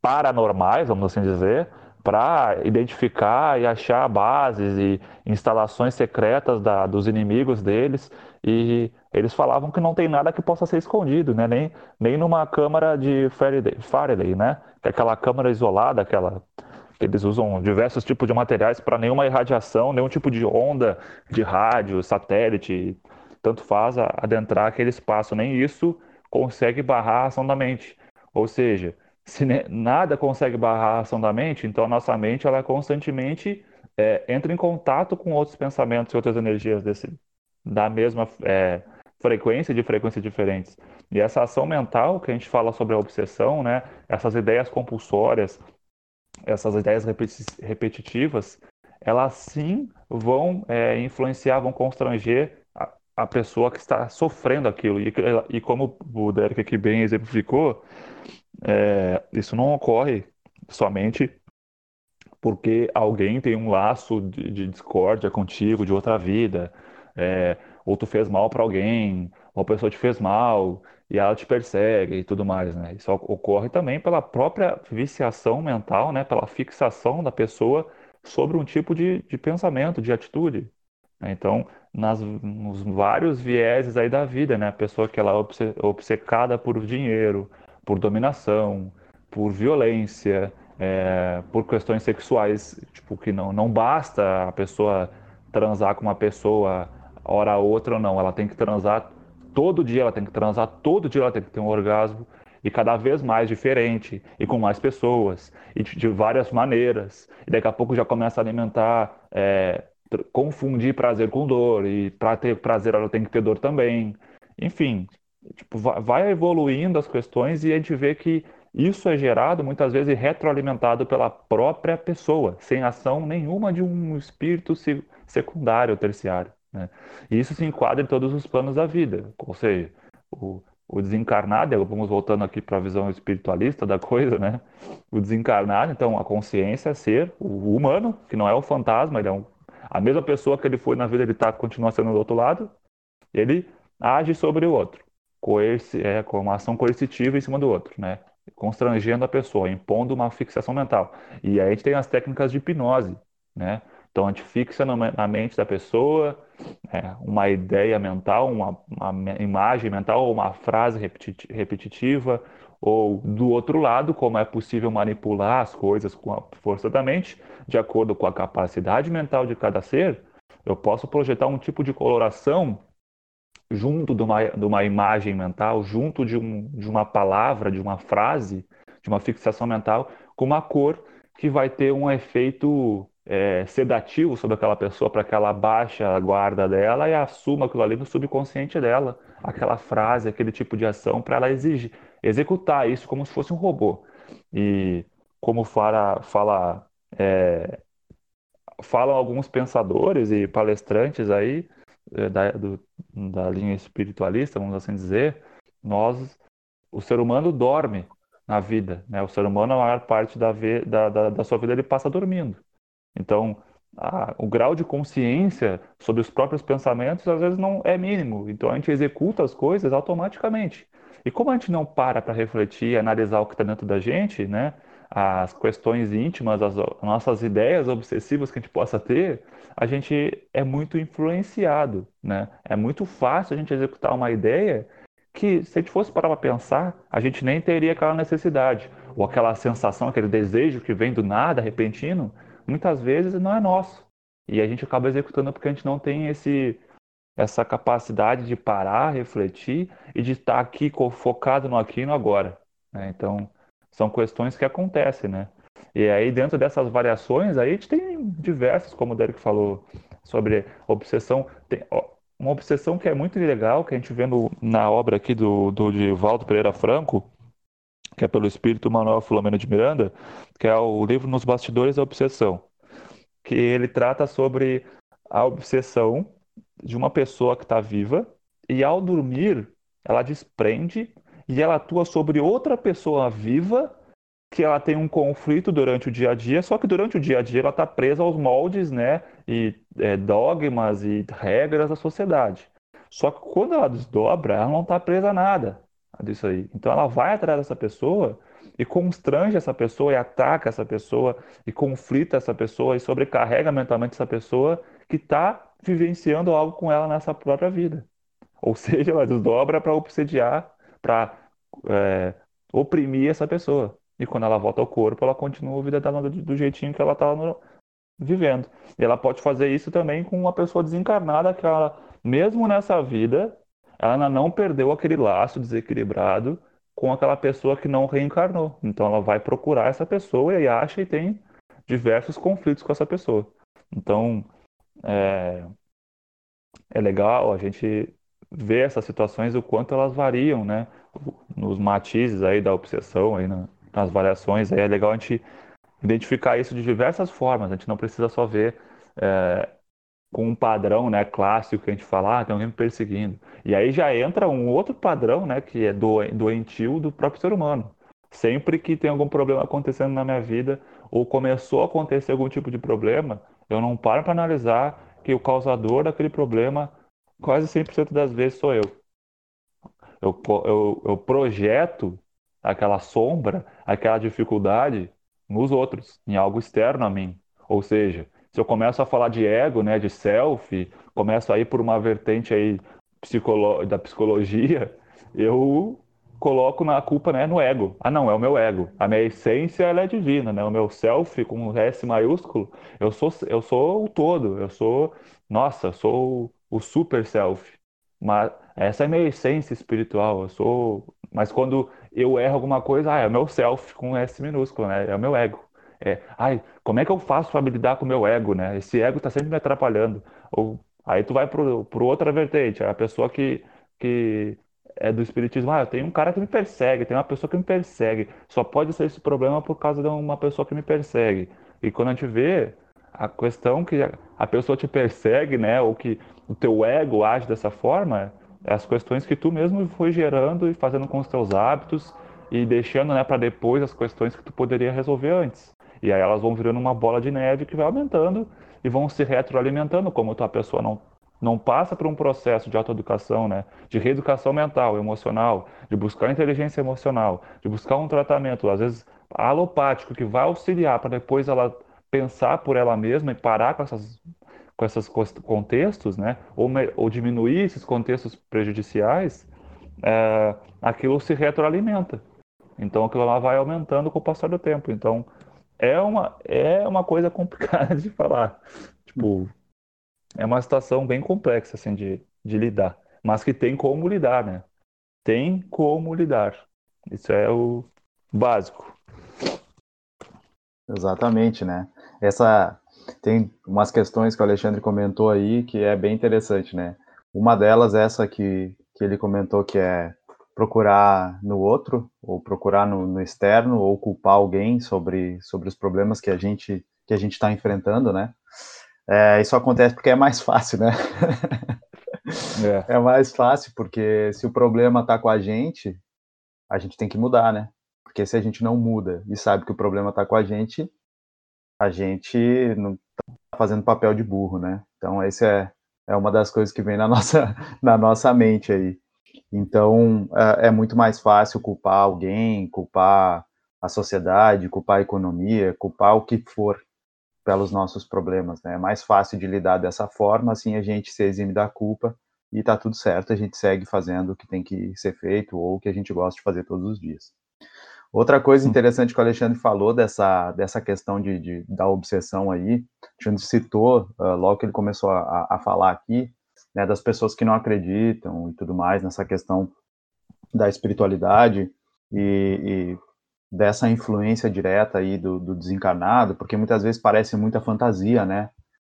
paranormais, vamos assim dizer, para identificar e achar bases e instalações secretas da, dos inimigos deles. E eles falavam que não tem nada que possa ser escondido, né? nem, nem numa câmara de Faraday, Faraday né? que é aquela câmara isolada, aquela eles usam diversos tipos de materiais para nenhuma irradiação, nenhum tipo de onda de rádio, satélite, tanto faz adentrar aquele espaço. Nem isso consegue barrar a ação da mente. Ou seja, se nada consegue barrar a ação da mente, então a nossa mente ela constantemente é, entra em contato com outros pensamentos e outras energias desse, da mesma é, frequência, de frequências diferentes. E essa ação mental que a gente fala sobre a obsessão, né, essas ideias compulsórias, essas ideias repetitivas, elas sim vão é, influenciar, vão constranger a, a, pessoa que está sofrendo aquilo. E, e como o Derek aqui bem exemplificou, é, isso não ocorre somente porque alguém tem um laço de, de discórdia contigo de outra vida, é, ou tu fez mal para alguém, ou a pessoa te fez mal, e ela te persegue e tudo mais, né? Isso ocorre também pela própria viciação mental, né? Pela fixação da pessoa sobre um tipo de, de pensamento, de atitude. Né? Então, nas, nos vários vieses aí da vida, né? A pessoa que ela é obcecada por dinheiro, por dominação, por violência, é, por questões sexuais, tipo, que não, não basta a pessoa transar com uma pessoa hora a outra ou não, ela tem que transar todo dia ela tem que transar, todo dia ela tem que ter um orgasmo e cada vez mais diferente e com mais pessoas e de, várias maneiras. E daqui a pouco já começa a alimentar, é, confundir prazer com dor e para ter prazer ela tem que ter dor também. Enfim, tipo, vai evoluindo as questões e a gente vê que isso é gerado muitas vezes retroalimentado pela própria pessoa, sem ação nenhuma de um espírito secundário ou terciário. Né? E isso se enquadra em todos os planos da vida, ou seja, o, o desencarnado, vamos voltando aqui para a visão espiritualista da coisa, né? O desencarnado, então, a consciência é ser o humano, que não é o fantasma, ele é um, a mesma pessoa que ele foi na vida, ele tá, continua sendo do outro lado, ele age sobre o outro, coerci, é, com uma ação coercitiva em cima do outro, né? Constrangendo a pessoa, impondo uma fixação mental. E aí a gente tem as técnicas de hipnose, né? Então a gente fixa na mente da pessoa é, uma ideia mental, uma, uma, imagem mental, uma frase repetitiva, ou do outro lado, como é possível manipular as coisas com a força da mente, de acordo com a capacidade mental de cada ser, eu posso projetar um tipo de coloração junto de uma, de uma imagem mental, junto de, um, de uma palavra, de uma frase, de uma fixação mental, com uma cor que vai ter um efeito é, sedativo sobre aquela pessoa para que ela baixe a guarda dela e assuma aquilo ali no subconsciente dela, aquela frase, aquele tipo de ação, para ela exigir, executar isso como se fosse um robô. E como fala, fala é, falam alguns pensadores e palestrantes aí da, do, da linha espiritualista, vamos assim dizer, nós, o ser humano dorme na vida, né? O ser humano, a maior parte da, da, da, da sua vida, ele passa dormindo. Então, a, o grau de consciência sobre os próprios pensamentos às vezes não é mínimo. Então, a gente executa as coisas automaticamente. E como a gente não para para refletir, analisar o que está dentro da gente, né? As questões íntimas, as, as nossas ideias obsessivas que a gente possa ter, a gente é muito influenciado, né? É muito fácil a gente executar uma ideia que, se a gente fosse parar para pensar, a gente nem teria aquela necessidade, ou aquela sensação, aquele desejo que vem do nada, repentino, muitas vezes não é nosso. E a gente acaba executando porque a gente não tem esse, essa capacidade de parar, refletir e de estar aqui focado no aqui e no agora. Né? Então, são questões que acontecem, né? E aí, dentro dessas variações, aí a gente tem diversas, como o Derek falou, sobre obsessão. Tem, uma obsessão que é muito legal, que a gente vê no, na obra aqui do, do de Valdo Pereira Franco, que é pelo espírito Manuel Filomeno de Miranda, que é o livro Nos Bastidores da Obsessão, que ele trata sobre a obsessão de uma pessoa que está viva e ao dormir ela desprende e ela atua sobre outra pessoa viva que ela tem um conflito durante o dia a dia, só que durante o dia a dia ela está presa aos moldes, né, e é, dogmas e regras da sociedade. Só que quando ela desdobra, ela não está presa a nada disso aí. Então ela vai atrás dessa pessoa e constrange essa pessoa e ataca essa pessoa e conflita essa pessoa e sobrecarrega mentalmente essa pessoa que está vivenciando algo com ela nessa própria vida. Ou seja, ela desdobra para obsediar, para é, oprimir essa pessoa. E quando ela volta ao corpo, ela continua a vida dela do, do jeitinho que ela estava vivendo. E ela pode fazer isso também com uma pessoa desencarnada que ela, mesmo nessa vida, ela não perdeu aquele laço desequilibrado com aquela pessoa que não reencarnou. Então ela vai procurar essa pessoa e acha e tem diversos conflitos com essa pessoa. Então é, é legal a gente ver essas situações o quanto elas variam, né? Nos matizes aí da obsessão aí nas variações aí é legal a gente identificar isso de diversas formas. A gente não precisa só ver é, com um padrão, né, clássico que a gente fala, ah, tem alguém me perseguindo. E aí já entra um outro padrão, né, que é doentio do próprio ser humano. Sempre que tem algum problema acontecendo na minha vida ou começou a acontecer algum tipo de problema, eu não paro para analisar que o causador daquele problema quase 100% das vezes sou eu. Eu, eu, eu projeto aquela sombra, aquela dificuldade nos outros, em algo externo a mim. Ou seja, se eu começo a falar de ego, né, de self, começo a ir por uma vertente aí psicolo da psicologia, eu coloco na culpa, né, no ego. Ah, não, é o meu ego. A minha essência ela é divina, né? O meu self com S maiúsculo, eu sou eu sou o todo, eu sou, nossa, sou o super self. Mas essa é a minha essência espiritual, eu sou, mas quando eu erro alguma coisa, ah, é o meu self com S minúsculo, né? É o meu ego. É, ai, como é que eu faço para lidar com o meu ego, né? Esse ego está sempre me atrapalhando. Ou aí tu vai pro, pro outra vertente, a pessoa que, que é do espiritismo, ah, tem um cara que me persegue, tem uma pessoa que me persegue. Só pode ser esse problema por causa de uma pessoa que me persegue. E quando a gente vê a questão que a pessoa te persegue, né, ou que o teu ego age dessa forma, é as questões que tu mesmo foi gerando e fazendo com os teus hábitos e deixando, né, para depois as questões que tu poderia resolver antes. E aí elas vão virando uma bola de neve que vai aumentando e vão se retroalimentando, como a pessoa não não passa por um processo de autoeducação, né, de reeducação mental, emocional, de buscar inteligência emocional, de buscar um tratamento, às vezes alopático, que vai auxiliar para depois ela pensar por ela mesma e parar com essas com esses contextos, né, ou, ou diminuir esses contextos prejudiciais, é, aquilo se retroalimenta. Então aquilo lá vai aumentando com o passar do tempo. Então é uma, é uma coisa complicada de falar. Tipo, é uma situação bem complexa assim de, de lidar, mas que tem como lidar, né? Tem como lidar. Isso é o básico. Exatamente, né? Essa tem umas questões que o Alexandre comentou aí que é bem interessante, né? Uma delas é essa que, que ele comentou que é procurar no outro, ou procurar no, no externo, ou culpar alguém sobre, sobre os problemas que a gente que a gente está enfrentando, né? É, isso acontece porque é mais fácil, né? É. é mais fácil porque se o problema está com a gente, a gente tem que mudar, né? Porque se a gente não muda e sabe que o problema está com a gente, a gente não está fazendo papel de burro, né? Então, esse é, é uma das coisas que vem na nossa, na nossa mente aí. Então, é, é muito mais fácil culpar alguém, culpar a sociedade, culpar a economia, culpar o que for pelos nossos problemas, né? É mais fácil de lidar dessa forma, assim a gente se exime da culpa e tá tudo certo, a gente segue fazendo o que tem que ser feito ou o que a gente gosta de fazer todos os dias. Outra coisa interessante que o Alexandre falou dessa, dessa questão de, de da obsessão aí, o Alexandre citou, uh, logo que ele começou a, a falar aqui, né, das pessoas que não acreditam e tudo mais nessa questão da espiritualidade, e, e dessa influência direta aí do, do desencarnado, porque muitas vezes parece muita fantasia, né?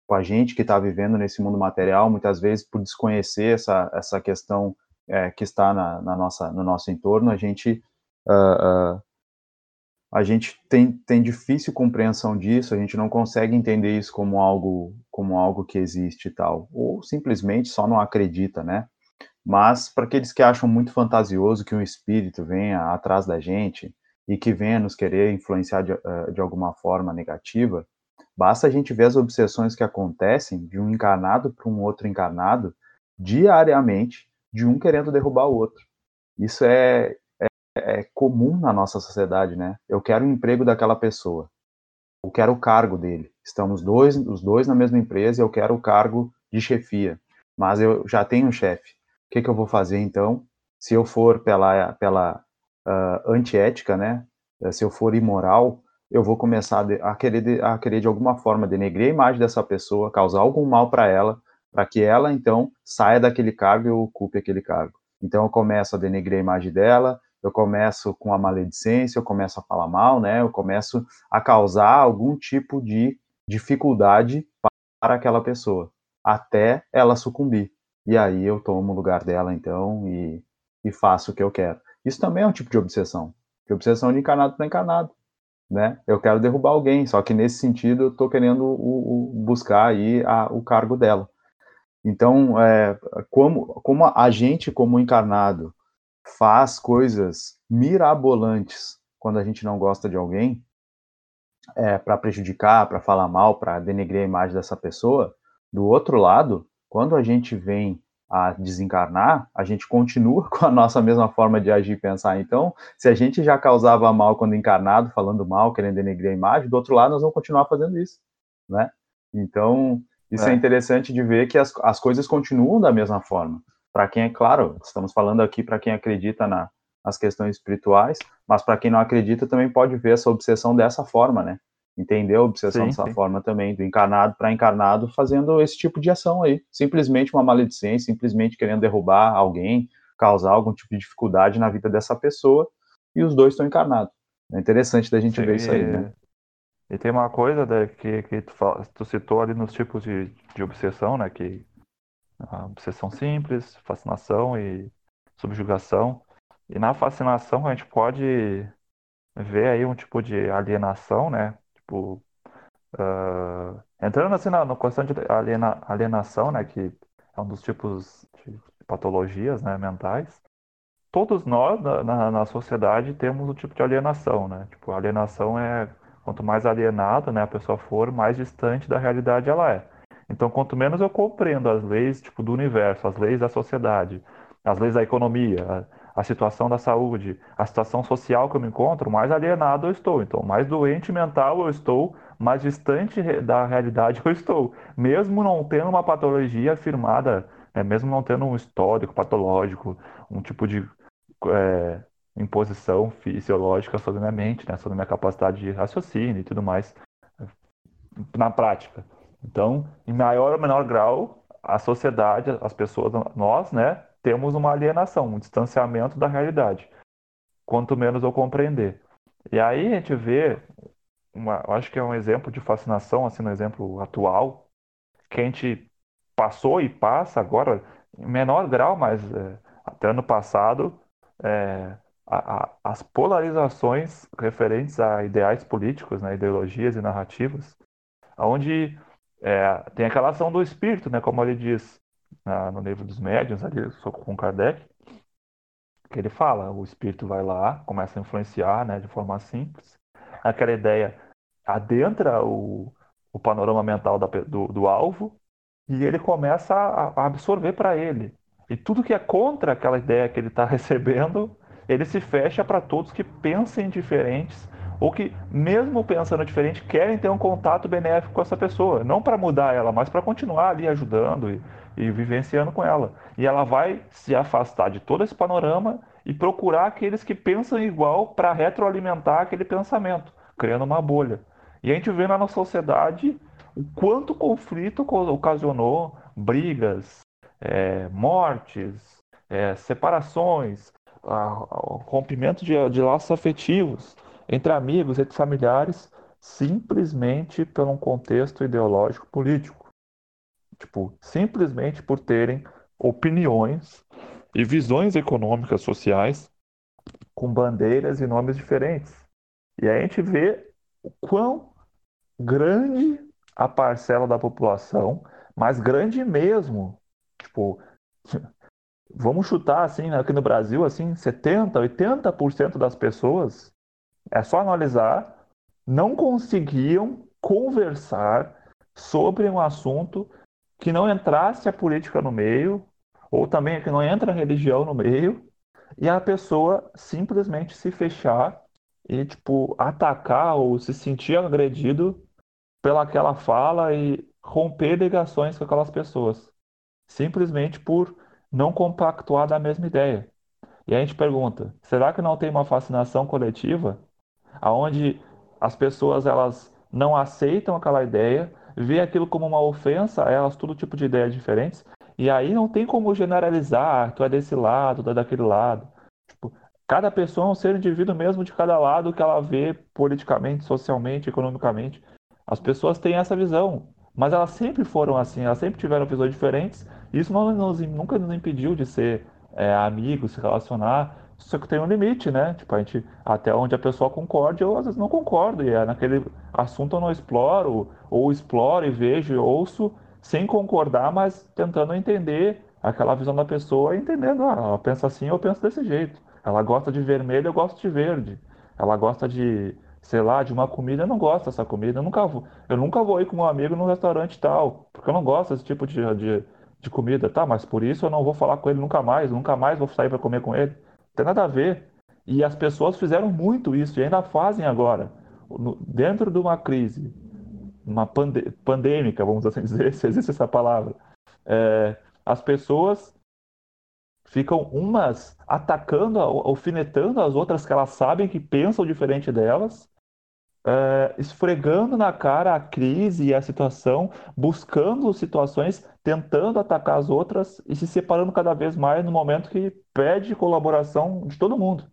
Com a gente que está vivendo nesse mundo material, muitas vezes por desconhecer essa, essa questão é, que está na, na, nossa, no nosso entorno, a gente uh, uh, a gente tem, tem difícil compreensão disso, a gente não consegue entender isso como algo como algo que existe e tal, ou simplesmente só não acredita, né? Mas para aqueles que acham muito fantasioso que um espírito venha atrás da gente e que venha nos querer influenciar de, eh, de alguma forma negativa, basta a gente ver as obsessões que acontecem de um encarnado para um outro encarnado diariamente, de um querendo derrubar o outro. Isso é, é comum na nossa sociedade, né? Eu quero o emprego daquela pessoa. Eu quero o cargo dele. Estamos dois, os dois na mesma empresa e eu quero o cargo de chefia. Mas eu já tenho um chefe. O que, que eu vou fazer então? Se eu for pela, pela uh, antiética, né? Se eu for imoral, eu vou começar a querer, a querer de alguma forma denegrir a imagem dessa pessoa, causar algum mal para ela, para que ela então saia daquele cargo e ocupe aquele cargo. Então eu começo a denegrir a imagem dela, eu começo com a maledicência, eu começo a falar mal, né? Eu começo a causar algum tipo de dificuldade para aquela pessoa, até ela sucumbir. E aí eu tomo o lugar dela, então, e, e faço o que eu quero. Isso também é um tipo de obsessão, de obsessão de encarnado para encarnado, né? Eu quero derrubar alguém, só que nesse sentido eu estou querendo o, o, buscar aí a, o cargo dela. Então, é, como, como a gente, como encarnado, faz coisas mirabolantes quando a gente não gosta de alguém, é, para prejudicar, para falar mal, para denegrir a imagem dessa pessoa, do outro lado, quando a gente vem a desencarnar, a gente continua com a nossa mesma forma de agir e pensar. Então, se a gente já causava mal quando encarnado, falando mal, querendo denegrir a imagem, do outro lado nós vamos continuar fazendo isso, né? Então, isso é, é interessante de ver que as, as coisas continuam da mesma forma para quem é claro, estamos falando aqui para quem acredita na, nas questões espirituais, mas para quem não acredita também pode ver essa obsessão dessa forma, né? Entender a obsessão sim, dessa sim. forma também, do encarnado para encarnado, fazendo esse tipo de ação aí. Simplesmente uma maledicência, simplesmente querendo derrubar alguém, causar algum tipo de dificuldade na vida dessa pessoa, e os dois estão encarnados. É interessante da gente sim, ver isso aí, né? E tem uma coisa né, que, que tu, tu, citou ali nos tipos de, de obsessão, né? Que a obsessão simples, fascinação e subjugação. E na fascinação a gente pode ver aí um tipo de alienação, né? Tipo, uh, entrando assim na questão de aliena, alienação, né? Que é um dos tipos de patologias né, mentais. Todos nós na, na, na sociedade temos um tipo de alienação, né? Tipo, alienação é quanto mais alienado né, a pessoa for, mais distante da realidade ela é. Então, quanto menos eu compreendo as leis tipo, do universo, as leis da sociedade, as leis da economia, a, a situação da saúde, a situação social que eu me encontro, mais alienado eu estou. Então, mais doente mental eu estou, mais distante da realidade eu estou. Mesmo não tendo uma patologia afirmada, né, mesmo não tendo um histórico patológico, um tipo de é, imposição fisiológica sobre minha mente, né, sobre minha capacidade de raciocínio e tudo mais, na prática. Então, em maior ou menor grau, a sociedade, as pessoas, nós, né, temos uma alienação, um distanciamento da realidade. Quanto menos eu compreender. E aí a gente vê, uma, acho que é um exemplo de fascinação, assim, um exemplo atual, que a gente passou e passa agora, em menor grau, mas é, até ano passado, é, a, a, as polarizações referentes a ideais políticos, né, ideologias e narrativas, onde é, tem aquela ação do espírito, né, como ele diz na, no livro dos médiuns, ali, com Kardec, que ele fala, o espírito vai lá, começa a influenciar, né, de forma simples, aquela ideia adentra o, o panorama mental da, do, do alvo e ele começa a, a absorver para ele. E tudo que é contra aquela ideia que ele está recebendo, ele se fecha para todos que pensem diferentes ou que, mesmo pensando diferente, querem ter um contato benéfico com essa pessoa. Não para mudar ela, mas para continuar ali ajudando e, e vivenciando com ela. E ela vai se afastar de todo esse panorama e procurar aqueles que pensam igual para retroalimentar aquele pensamento, criando uma bolha. E a gente vê na nossa sociedade o quanto conflito ocasionou brigas, é, mortes, é, separações, a, a, rompimento de, de laços afetivos entre amigos, entre familiares, simplesmente pelo um contexto ideológico político. Tipo, simplesmente por terem opiniões e visões econômicas sociais com bandeiras e nomes diferentes. E aí a gente vê o quão grande a parcela da população, mas grande mesmo. Tipo, vamos chutar assim, aqui no Brasil, assim, 70, 80% das pessoas, é só analisar, não conseguiam conversar sobre um assunto que não entrasse a política no meio, ou também que não entra a religião no meio, e a pessoa simplesmente se fechar e, tipo, atacar ou se sentir agredido pelaquela fala e romper ligações com aquelas pessoas, simplesmente por não compactuar da mesma ideia. E a gente pergunta, será que não tem uma fascinação coletiva aonde as pessoas elas não aceitam aquela ideia, vê aquilo como uma ofensa a elas, todo tipo de ideias diferentes, e aí não tem como generalizar, tu é desse lado, tu é daquele lado. Tipo, cada pessoa é um ser indivíduo mesmo de cada lado que ela vê politicamente, socialmente, economicamente. As pessoas têm essa visão, mas elas sempre foram assim, elas sempre tiveram visões diferentes isso não nunca nos impediu de ser é, amigos, se relacionar. Só que tem um limite, né? Tipo, a gente, até onde a pessoa concorde, eu às vezes não concordo. E é naquele assunto eu não exploro, ou exploro e vejo e ouço sem concordar, mas tentando entender aquela visão da pessoa, entendendo, ah, ela pensa assim, eu penso desse jeito. Ela gosta de vermelho, eu gosto de verde. Ela gosta de, sei lá, de uma comida, eu não gosto dessa comida. Eu nunca vou, eu nunca vou ir com um amigo num restaurante tal, porque eu não gosto desse tipo de, de, de comida, tá? Mas por isso eu não vou falar com ele nunca mais, nunca mais vou sair para comer com ele. Tem nada a ver. E as pessoas fizeram muito isso e ainda fazem agora. No, dentro de uma crise, uma pande pandêmica, vamos assim dizer, se existe essa palavra, é, as pessoas ficam umas atacando, alfinetando as outras que elas sabem que pensam diferente delas uh, esfregando na cara a crise e a situação, buscando situações, tentando atacar as outras e se separando cada vez mais no momento que pede colaboração de todo mundo,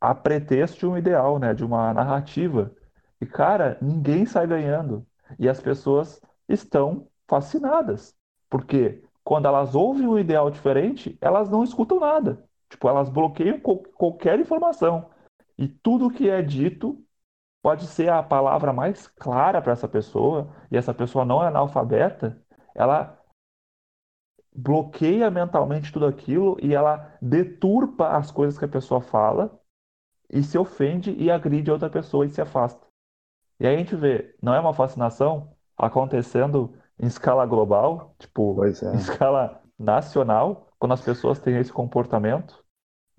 a pretexto de um ideal, né, de uma narrativa. E, cara, ninguém sai ganhando. E as pessoas estão fascinadas. Porque quando elas ouvem um ideal diferente, elas não escutam nada. Tipo, elas bloqueiam qualquer informação. E tudo que é dito pode ser a palavra mais clara para essa pessoa, e essa pessoa não é analfabeta, ela bloqueia mentalmente tudo aquilo e ela deturpa as coisas que a pessoa fala e se ofende e agride a outra pessoa e se afasta. E aí a gente vê, não é uma fascinação acontecendo em escala global, tipo, é. em escala nacional, quando as pessoas têm esse comportamento,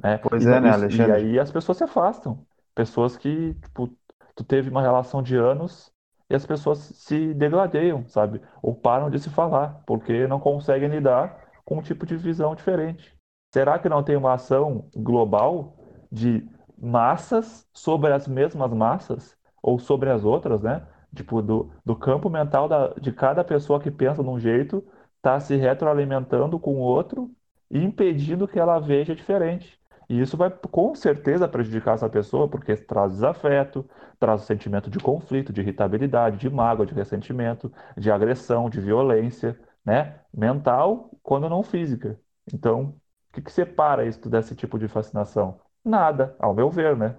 né? Pois E, é, né, e Alexandre? aí as pessoas se afastam. Pessoas que, tipo, tu teve uma relação de anos e as pessoas se degradeiam, sabe? Ou param de se falar, porque não conseguem lidar com um tipo de visão diferente. Será que não tem uma ação global de massas sobre as mesmas massas? Ou sobre as outras, né? Tipo, do, do campo mental da, de cada pessoa que pensa de um jeito, tá se retroalimentando com o outro e impedindo que ela veja diferente. E isso vai com certeza prejudicar essa pessoa, porque traz desafeto, traz o sentimento de conflito, de irritabilidade, de mágoa, de ressentimento, de agressão, de violência, né? Mental, quando não física. Então, o que, que separa isso desse tipo de fascinação? Nada, ao meu ver, né?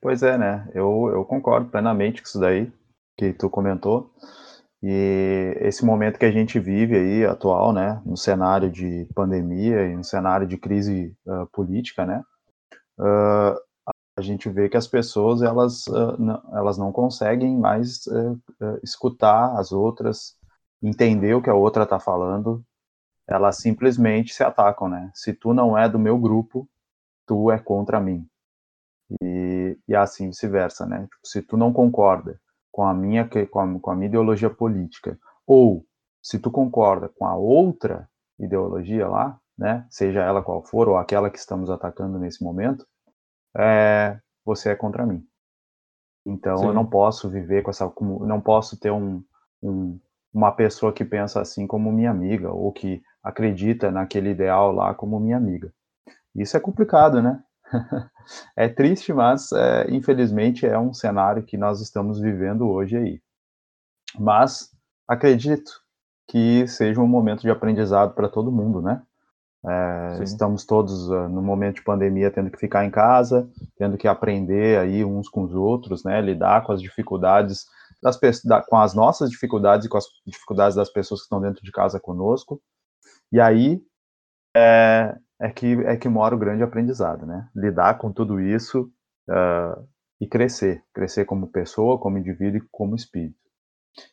Pois é, né? Eu, eu concordo plenamente com isso daí que tu comentou. E esse momento que a gente vive aí, atual, né, no cenário de pandemia e no cenário de crise uh, política, né, uh, a gente vê que as pessoas, elas, uh, não, elas não conseguem mais escutar as outras, entender o que a outra está falando, elas simplesmente se atacam, né, se tu não é do meu grupo, tu é contra mim. E, e assim vice-versa, né, tipo, se tu não concorda com a minha com a, com a minha ideologia política, ou se tu concorda com a outra ideologia lá, né, seja ela qual for, ou aquela que estamos atacando nesse momento, é, você é contra mim. Então Sim. eu não posso viver com essa, não posso ter um, um, uma pessoa que pensa assim como minha amiga, ou que acredita naquele ideal lá como minha amiga. Isso é complicado, né? É triste, mas é, infelizmente é um cenário que nós estamos vivendo hoje aí. Mas acredito que seja um momento de aprendizado para todo mundo, né? É, estamos todos uh, no momento de pandemia tendo que ficar em casa, tendo que aprender aí uns com os outros, né? Lidar com as dificuldades das da, com as nossas dificuldades e com as dificuldades das pessoas que estão dentro de casa conosco. E aí é, é que é que mora o grande aprendizado, né? Lidar com tudo isso uh, e crescer, crescer como pessoa, como indivíduo e como espírito.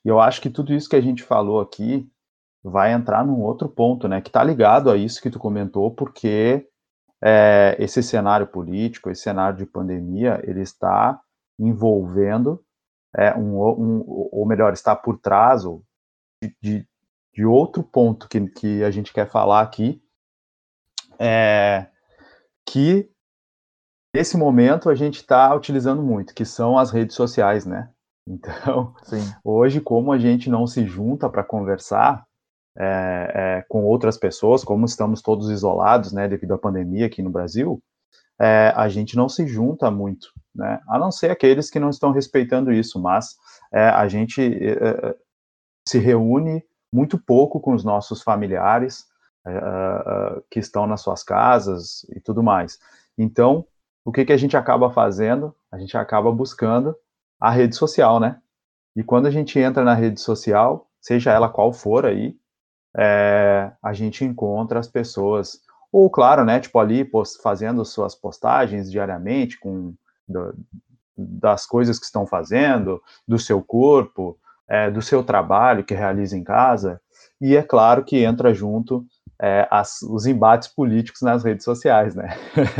E eu acho que tudo isso que a gente falou aqui vai entrar num outro ponto, né? Que está ligado a isso que tu comentou, porque é, esse cenário político, esse cenário de pandemia, ele está envolvendo é, um, um, ou melhor, está por trás ou de, de outro ponto que, que a gente quer falar aqui, é, que nesse momento a gente está utilizando muito, que são as redes sociais, né? Então, Sim. hoje, como a gente não se junta para conversar é, é, com outras pessoas, como estamos todos isolados, né, devido à pandemia aqui no Brasil, é, a gente não se junta muito, né? A não ser aqueles que não estão respeitando isso, mas é, a gente é, é, se reúne muito pouco com os nossos familiares que estão nas suas casas e tudo mais. Então, o que, que a gente acaba fazendo? A gente acaba buscando a rede social, né? E quando a gente entra na rede social, seja ela qual for aí, é, a gente encontra as pessoas, ou claro, né, tipo ali post, fazendo suas postagens diariamente com do, das coisas que estão fazendo, do seu corpo, é, do seu trabalho que realiza em casa, e é claro que entra junto é, as, os embates políticos nas redes sociais, né?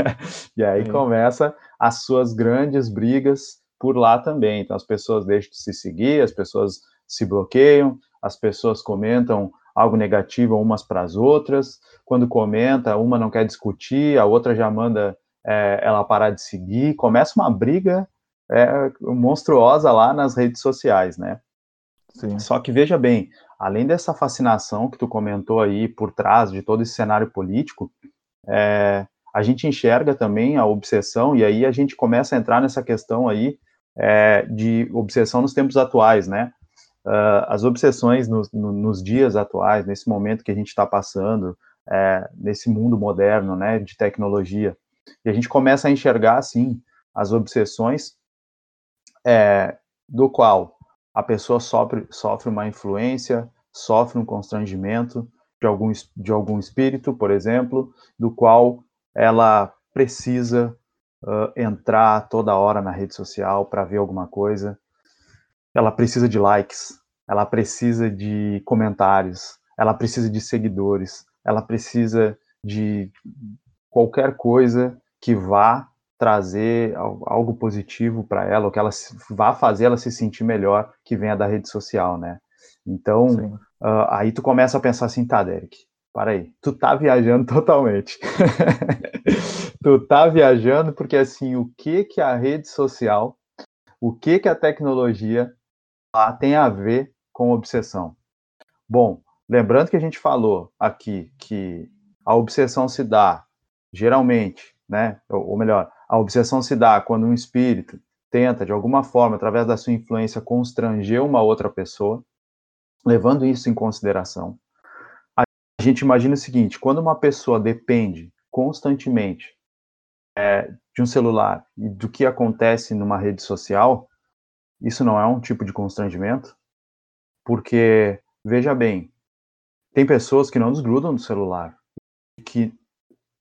e aí Sim. começa as suas grandes brigas por lá também. Então as pessoas deixam de se seguir, as pessoas se bloqueiam, as pessoas comentam algo negativo umas para as outras. Quando comenta, uma não quer discutir, a outra já manda é, ela parar de seguir. Começa uma briga é, monstruosa lá nas redes sociais, né? Sim. Só que veja bem, além dessa fascinação que tu comentou aí por trás de todo esse cenário político, é, a gente enxerga também a obsessão, e aí a gente começa a entrar nessa questão aí é, de obsessão nos tempos atuais, né? Uh, as obsessões no, no, nos dias atuais, nesse momento que a gente está passando, é, nesse mundo moderno, né, de tecnologia, e a gente começa a enxergar, assim, as obsessões é, do qual a pessoa sofre, sofre uma influência, sofre um constrangimento de algum, de algum espírito, por exemplo, do qual ela precisa uh, entrar toda hora na rede social para ver alguma coisa. Ela precisa de likes, ela precisa de comentários, ela precisa de seguidores, ela precisa de qualquer coisa que vá trazer algo positivo para ela, ou que ela vá fazer ela se sentir melhor, que venha da rede social, né? Então, uh, aí tu começa a pensar assim, tá, Derek, para aí, tu tá viajando totalmente. tu tá viajando porque assim, o que que a rede social, o que que a tecnologia lá tem a ver com obsessão? Bom, lembrando que a gente falou aqui que a obsessão se dá geralmente, né, ou melhor, a obsessão se dá quando um espírito tenta de alguma forma, através da sua influência, constranger uma outra pessoa, levando isso em consideração. A gente imagina o seguinte: quando uma pessoa depende constantemente é, de um celular e do que acontece numa rede social, isso não é um tipo de constrangimento? Porque, veja bem, tem pessoas que não desgrudam do celular, que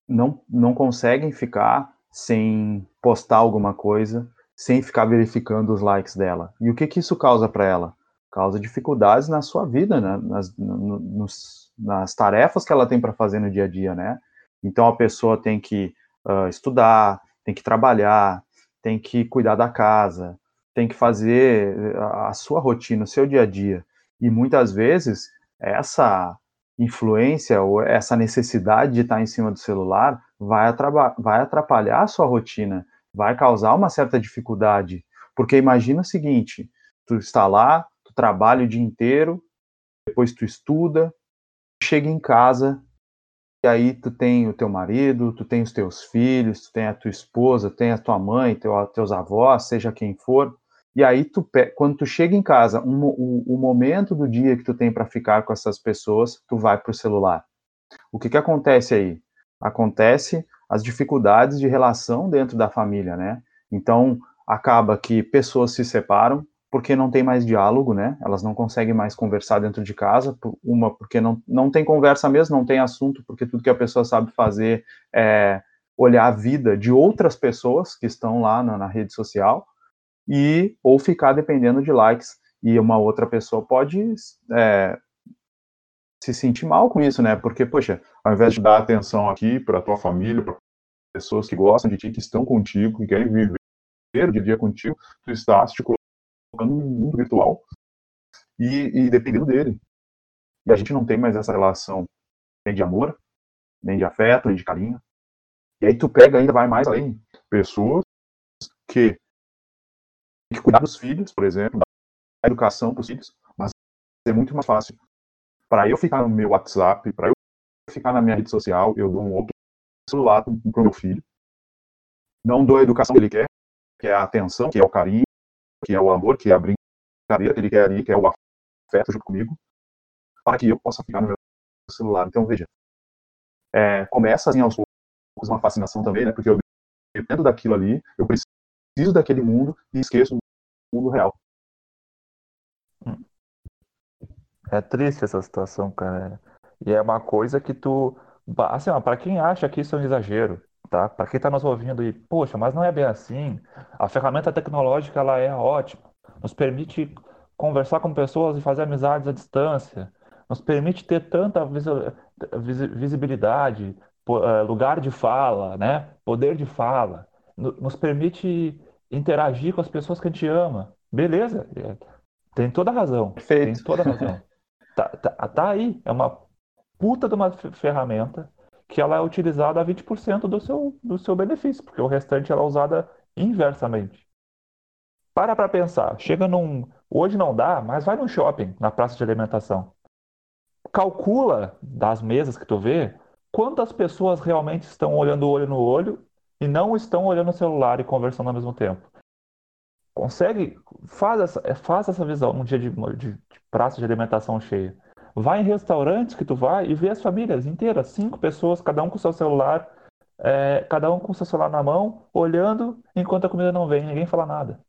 não, não conseguem ficar sem postar alguma coisa, sem ficar verificando os likes dela. E o que, que isso causa para ela? Causa dificuldades na sua vida, né? nas, no, nos, nas tarefas que ela tem para fazer no dia a dia, né? Então a pessoa tem que uh, estudar, tem que trabalhar, tem que cuidar da casa, tem que fazer a sua rotina, o seu dia a dia. E muitas vezes essa influência ou essa necessidade de estar em cima do celular vai, atrapalhar, vai atrapalhar a sua rotina, vai causar uma certa dificuldade. Porque imagina o seguinte: tu está lá, tu trabalha o dia inteiro, depois tu estuda, chega em casa, aí tu tem o teu marido, tu tem os teus filhos, tu tem a tua esposa, tem a tua mãe, teu, teus avós, seja quem for. E aí tu quando tu chega em casa, um, o, o momento do dia que tu tem para ficar com essas pessoas, tu vai pro celular. O que que acontece aí? Acontece as dificuldades de relação dentro da família, né? Então acaba que pessoas se separam, porque não tem mais diálogo, né? Elas não conseguem mais conversar dentro de casa, uma porque não, não tem conversa mesmo, não tem assunto, porque tudo que a pessoa sabe fazer é olhar a vida de outras pessoas que estão lá na, na rede social e ou ficar dependendo de likes e uma outra pessoa pode é, se sentir mal com isso, né? Porque poxa, ao invés de dar atenção aqui para tua família, para pessoas que gostam de ti, que estão contigo, e querem viver o dia a dia contigo, tu estás te colocando no mundo virtual e, e dependendo dele. E a gente não tem mais essa relação nem de amor, nem de afeto, nem de carinho. E aí tu pega ainda vai mais além. Pessoas que têm que cuidar dos filhos, por exemplo, da educação para os filhos, mas é muito mais fácil. Para eu ficar no meu WhatsApp, para eu ficar na minha rede social, eu dou um outro celular para o meu filho. Não dou a educação que ele quer, que é a atenção, que é o carinho, que é o amor, que é a brincadeira que ele quer ali, que é o afeto junto comigo, para que eu possa ficar no meu celular. Então, veja, é, começa assim aos poucos uma fascinação também, né? Porque eu dependo daquilo ali, eu preciso daquele mundo e esqueço o mundo real. É triste essa situação, cara. E é uma coisa que tu. Assim, para quem acha que isso é um exagero, tá? Para quem está nos ouvindo e, poxa, mas não é bem assim. A ferramenta tecnológica ela é ótima, nos permite conversar com pessoas e fazer amizades à distância, nos permite ter tanta visibilidade, eh, lugar de fala, né? Poder de fala, nos permite interagir com as pessoas que a gente ama. Beleza, é, tem toda a razão. Perfeito. Tem toda a razão. Tá, tá, tá aí, é uma puta de uma ferramenta que ela é utilizada a 20% do seu, do seu benefício, porque o restante ela é usada inversamente. Para para pensar, chega num. Hoje não dá, mas vai num shopping, na praça de alimentação. Calcula das mesas que tu vê quantas pessoas realmente estão olhando olho no olho e não estão olhando o celular e conversando ao mesmo tempo. Consegue? Faz essa, faz essa visão num dia de, de, de praça de alimentação cheia. Vai em restaurantes que tu vai e vê as famílias inteiras, cinco pessoas, cada um com seu celular, é, cada um com seu celular na mão, olhando enquanto a comida não vem, ninguém fala nada.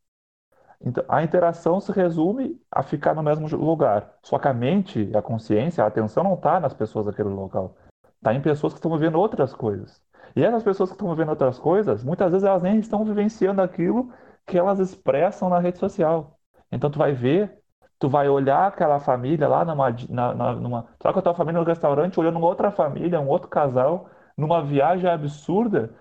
Então, a interação se resume a ficar no mesmo lugar. Só que a mente, a consciência, a atenção não está nas pessoas daquele local. Está em pessoas que estão vivendo outras coisas. E essas pessoas que estão vivendo outras coisas, muitas vezes elas nem estão vivenciando aquilo que elas expressam na rede social. Então tu vai ver tu vai olhar aquela família lá numa, na, na, numa. Vai com a tua família no restaurante, olhando uma outra família, um outro casal, numa viagem absurda,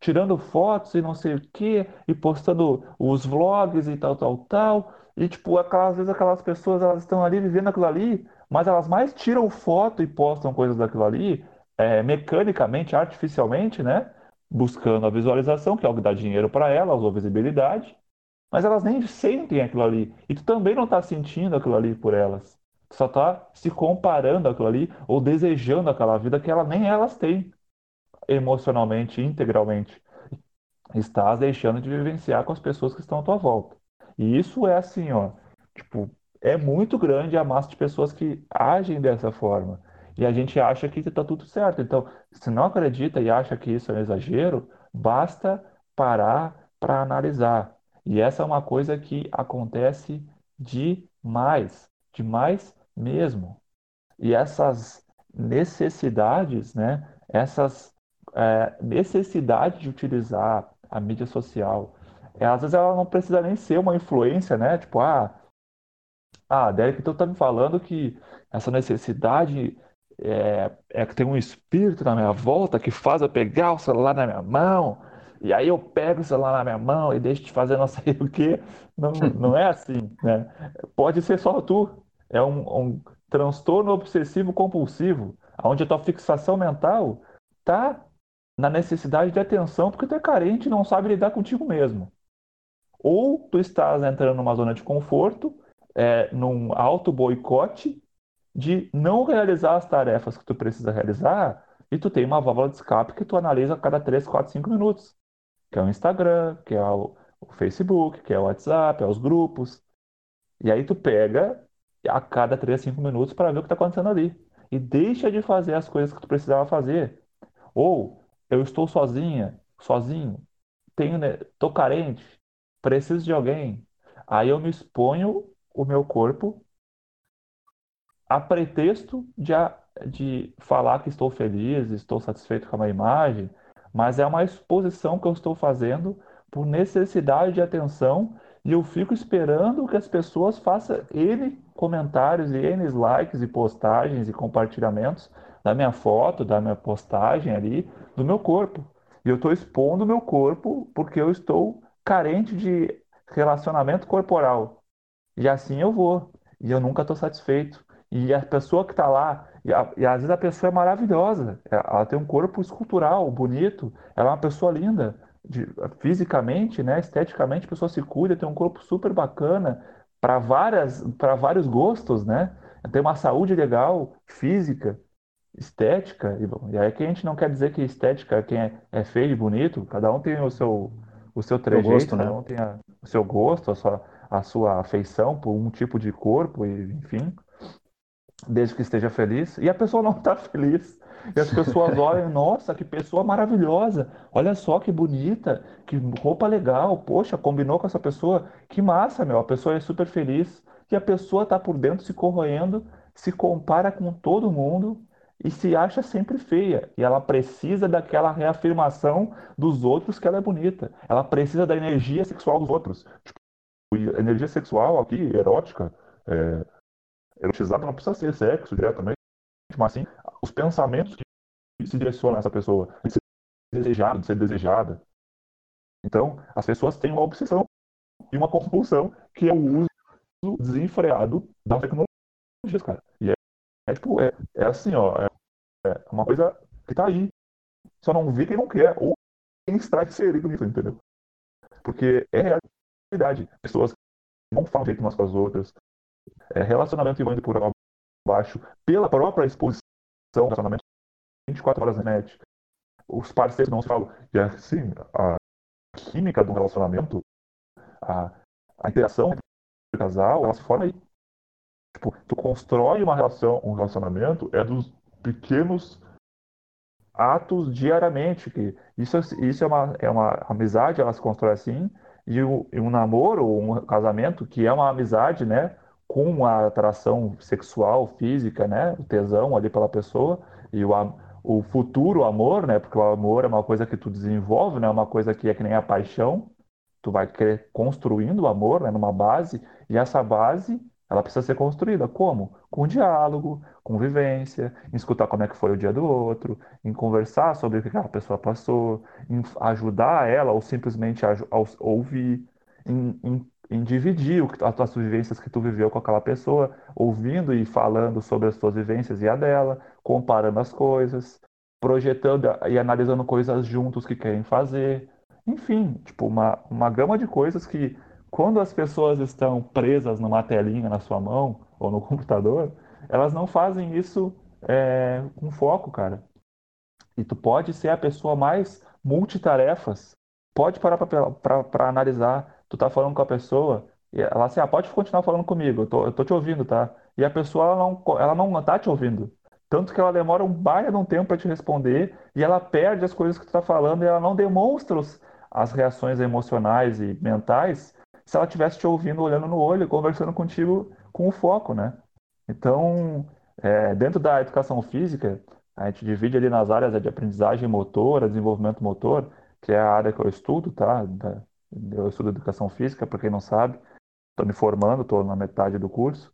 tirando fotos e não sei o quê, e postando os vlogs e tal, tal, tal. E, tipo, aquelas, às vezes aquelas pessoas elas estão ali vivendo aquilo ali, mas elas mais tiram foto e postam coisas daquilo ali, é, mecanicamente, artificialmente, né? Buscando a visualização, que é o que dá dinheiro para elas, ou visibilidade mas elas nem sentem aquilo ali. E tu também não está sentindo aquilo ali por elas. Tu só está se comparando aquilo ali ou desejando aquela vida que ela, nem elas têm emocionalmente, integralmente. Estás deixando de vivenciar com as pessoas que estão à tua volta. E isso é assim, ó, tipo, é muito grande a massa de pessoas que agem dessa forma. E a gente acha que está tudo certo. Então, se não acredita e acha que isso é um exagero, basta parar para analisar e essa é uma coisa que acontece demais, demais mesmo. E essas necessidades, né? Essas é, necessidades de utilizar a mídia social, é, às vezes ela não precisa nem ser uma influência, né? Tipo, ah, ah, Derek, então tá me falando que essa necessidade é, é que tem um espírito na minha volta que faz eu pegar o celular na minha mão e aí eu pego o celular na minha mão e deixo de fazer não sei o quê. Não, não é assim, né? Pode ser só tu. É um, um transtorno obsessivo compulsivo, onde a tua fixação mental tá na necessidade de atenção porque tu é carente e não sabe lidar contigo mesmo. Ou tu estás entrando numa zona de conforto, é, num auto boicote de não realizar as tarefas que tu precisa realizar E tu tem uma válvula de escape que tu analisa a cada 3, 4, 5 minutos, que é o Instagram, que é o, o Facebook, que é o WhatsApp, é os grupos. E aí tu pega a cada 3, 5 minutos para ver o que está acontecendo ali. E deixa de fazer as coisas que tu precisava fazer. Ou eu estou sozinha, sozinho, tenho, né, tô carente, preciso de alguém. Aí eu me exponho o meu corpo a pretexto de, de falar que estou feliz, estou satisfeito com a minha imagem, mas é uma exposição que eu estou fazendo por necessidade de atenção e eu fico esperando que as pessoas façam N comentários e N likes e postagens e compartilhamentos da minha foto, da minha postagem ali, do meu corpo. E eu estou expondo o meu corpo porque eu estou carente de relacionamento corporal. E assim eu vou. E eu nunca estou satisfeito. E a pessoa que está lá, e, a, e, às vezes a pessoa é maravilhosa, é, ela tem um corpo escultural, bonito, ela é uma pessoa linda, de, fisicamente, né, esteticamente, a pessoa se cuida, tem um corpo super bacana para várias, para vários gostos, né? Tem uma saúde legal, física, estética, e, e aí que a gente não quer dizer que estética quem é, é feio e bonito, cada um tem o seu o seu trejeito, gosto, né? cada um tem a, o seu gosto, a sua, a sua afeição por um tipo de corpo, e, enfim desde que esteja feliz, e a pessoa não está feliz. E as pessoas olham, nossa, que pessoa maravilhosa, olha só que bonita, que roupa legal, poxa, combinou com essa pessoa, que massa, meu, a pessoa é super feliz, e a pessoa está por dentro se corroendo, se compara com todo mundo e se acha sempre feia, e ela precisa daquela reafirmação dos outros que ela é bonita, ela precisa da energia sexual dos outros. Tipo, energia sexual aqui, erótica, é, erotizado não precisa ser sexo diretamente, mas sim os pensamentos que se direcionam a essa pessoa, de ser desejado, de ser desejada. Então, as pessoas têm uma obsessão e uma compulsão que é o uso desenfreado da tecnologia, cara. E é, é tipo, é, é assim, ó, é, é, uma coisa que tá aí. Só não vê quem não quer, ou quem está inserido nisso, entendeu? Porque é realidade. Pessoas não falam jeito umas com as outras, é, relacionamento indo por baixo pela própria exposição relacionamento 24 horas na net. Os parceiros não se falam. E assim, a química do relacionamento, a, a interação entre o casal, ela se forma aí. Tipo, tu constrói uma relação, um relacionamento é dos pequenos atos diariamente. Que isso, isso é, uma, é uma amizade, ela se constrói assim, e, e um namoro, um casamento, que é uma amizade, né? Com a atração sexual, física, né? O tesão ali pela pessoa e o, o futuro amor, né? Porque o amor é uma coisa que tu desenvolve, né? Uma coisa que é que nem a paixão. Tu vai querer construindo o amor, né? Numa base e essa base ela precisa ser construída como? Com diálogo, convivência, em escutar como é que foi o dia do outro, em conversar sobre o que aquela pessoa passou, em ajudar ela ou simplesmente ouvir, em, em em dividir as tuas vivências que tu viveu com aquela pessoa, ouvindo e falando sobre as tuas vivências e a dela, comparando as coisas, projetando e analisando coisas juntos que querem fazer. Enfim, tipo, uma, uma gama de coisas que, quando as pessoas estão presas numa telinha na sua mão ou no computador, elas não fazem isso é, com foco, cara. E tu pode ser a pessoa mais multitarefas. Pode parar para analisar tu tá falando com a pessoa e ela assim, ah, pode continuar falando comigo, eu tô, eu tô te ouvindo, tá? E a pessoa, ela não, ela não tá te ouvindo. Tanto que ela demora um baita de um tempo para te responder e ela perde as coisas que tu tá falando e ela não demonstra os, as reações emocionais e mentais se ela estivesse te ouvindo, olhando no olho, conversando contigo com o foco, né? Então, é, dentro da educação física, a gente divide ali nas áreas de aprendizagem motora, desenvolvimento motor, que é a área que eu estudo, tá? Da, eu estudo educação física, para quem não sabe. Estou me formando, estou na metade do curso.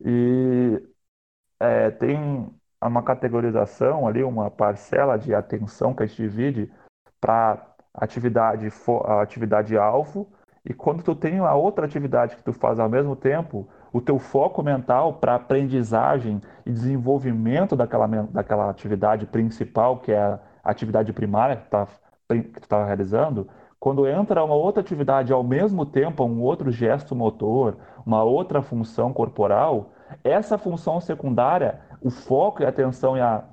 E é, tem uma categorização ali, uma parcela de atenção que a gente divide para atividade, atividade alvo. E quando tu tem a outra atividade que tu faz ao mesmo tempo, o teu foco mental para aprendizagem e desenvolvimento daquela, daquela atividade principal, que é a atividade primária que tu está tá realizando, quando entra uma outra atividade ao mesmo tempo, um outro gesto motor, uma outra função corporal, essa função secundária, o foco e a atenção e a,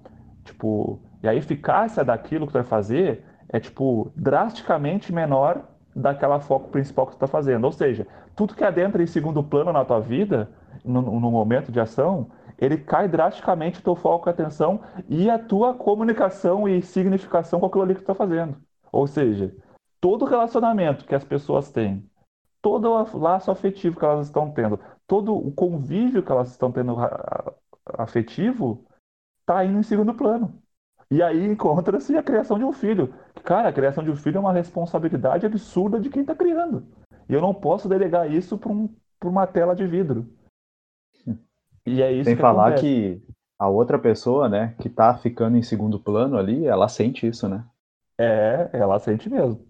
tipo, E a eficácia daquilo que tu vai fazer é, tipo, drasticamente menor daquela foco principal que tu está fazendo. Ou seja, tudo que adentra em segundo plano na tua vida, no, no momento de ação, ele cai drasticamente o teu foco e atenção e a tua comunicação e significação com aquilo ali que tu está fazendo. Ou seja, todo relacionamento que as pessoas têm, todo o laço afetivo que elas estão tendo, todo o convívio que elas estão tendo afetivo, está indo em segundo plano. E aí encontra-se a criação de um filho. Cara, a criação de um filho é uma responsabilidade absurda de quem está criando. E eu não posso delegar isso para um, uma tela de vidro. E é isso Sem que falar acontece. que a outra pessoa, né, que está ficando em segundo plano ali, ela sente isso, né? É, ela sente mesmo.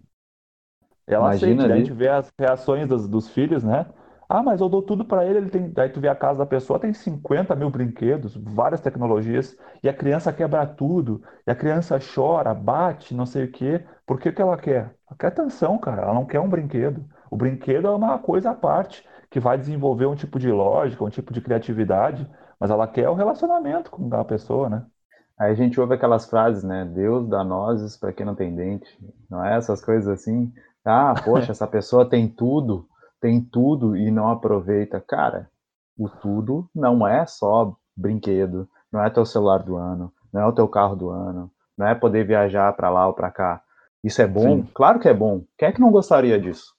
Ela Imagina sente, ali... a gente vê as reações dos, dos filhos, né? Ah, mas eu dou tudo para ele, ele tem. Daí tu vê a casa da pessoa, tem 50 mil brinquedos, várias tecnologias, e a criança quebra tudo, e a criança chora, bate, não sei o quê. Por que que ela quer? Ela quer atenção, cara. Ela não quer um brinquedo. O brinquedo é uma coisa à parte, que vai desenvolver um tipo de lógica, um tipo de criatividade, mas ela quer o relacionamento com a pessoa, né? Aí a gente ouve aquelas frases, né? Deus dá nozes para quem não tem dente. Não é essas coisas assim? Ah, poxa, essa pessoa tem tudo tem tudo e não aproveita. Cara, o tudo não é só brinquedo, não é teu celular do ano, não é o teu carro do ano, não é poder viajar para lá ou para cá. Isso é bom? Sim. Claro que é bom. Quem é que não gostaria disso?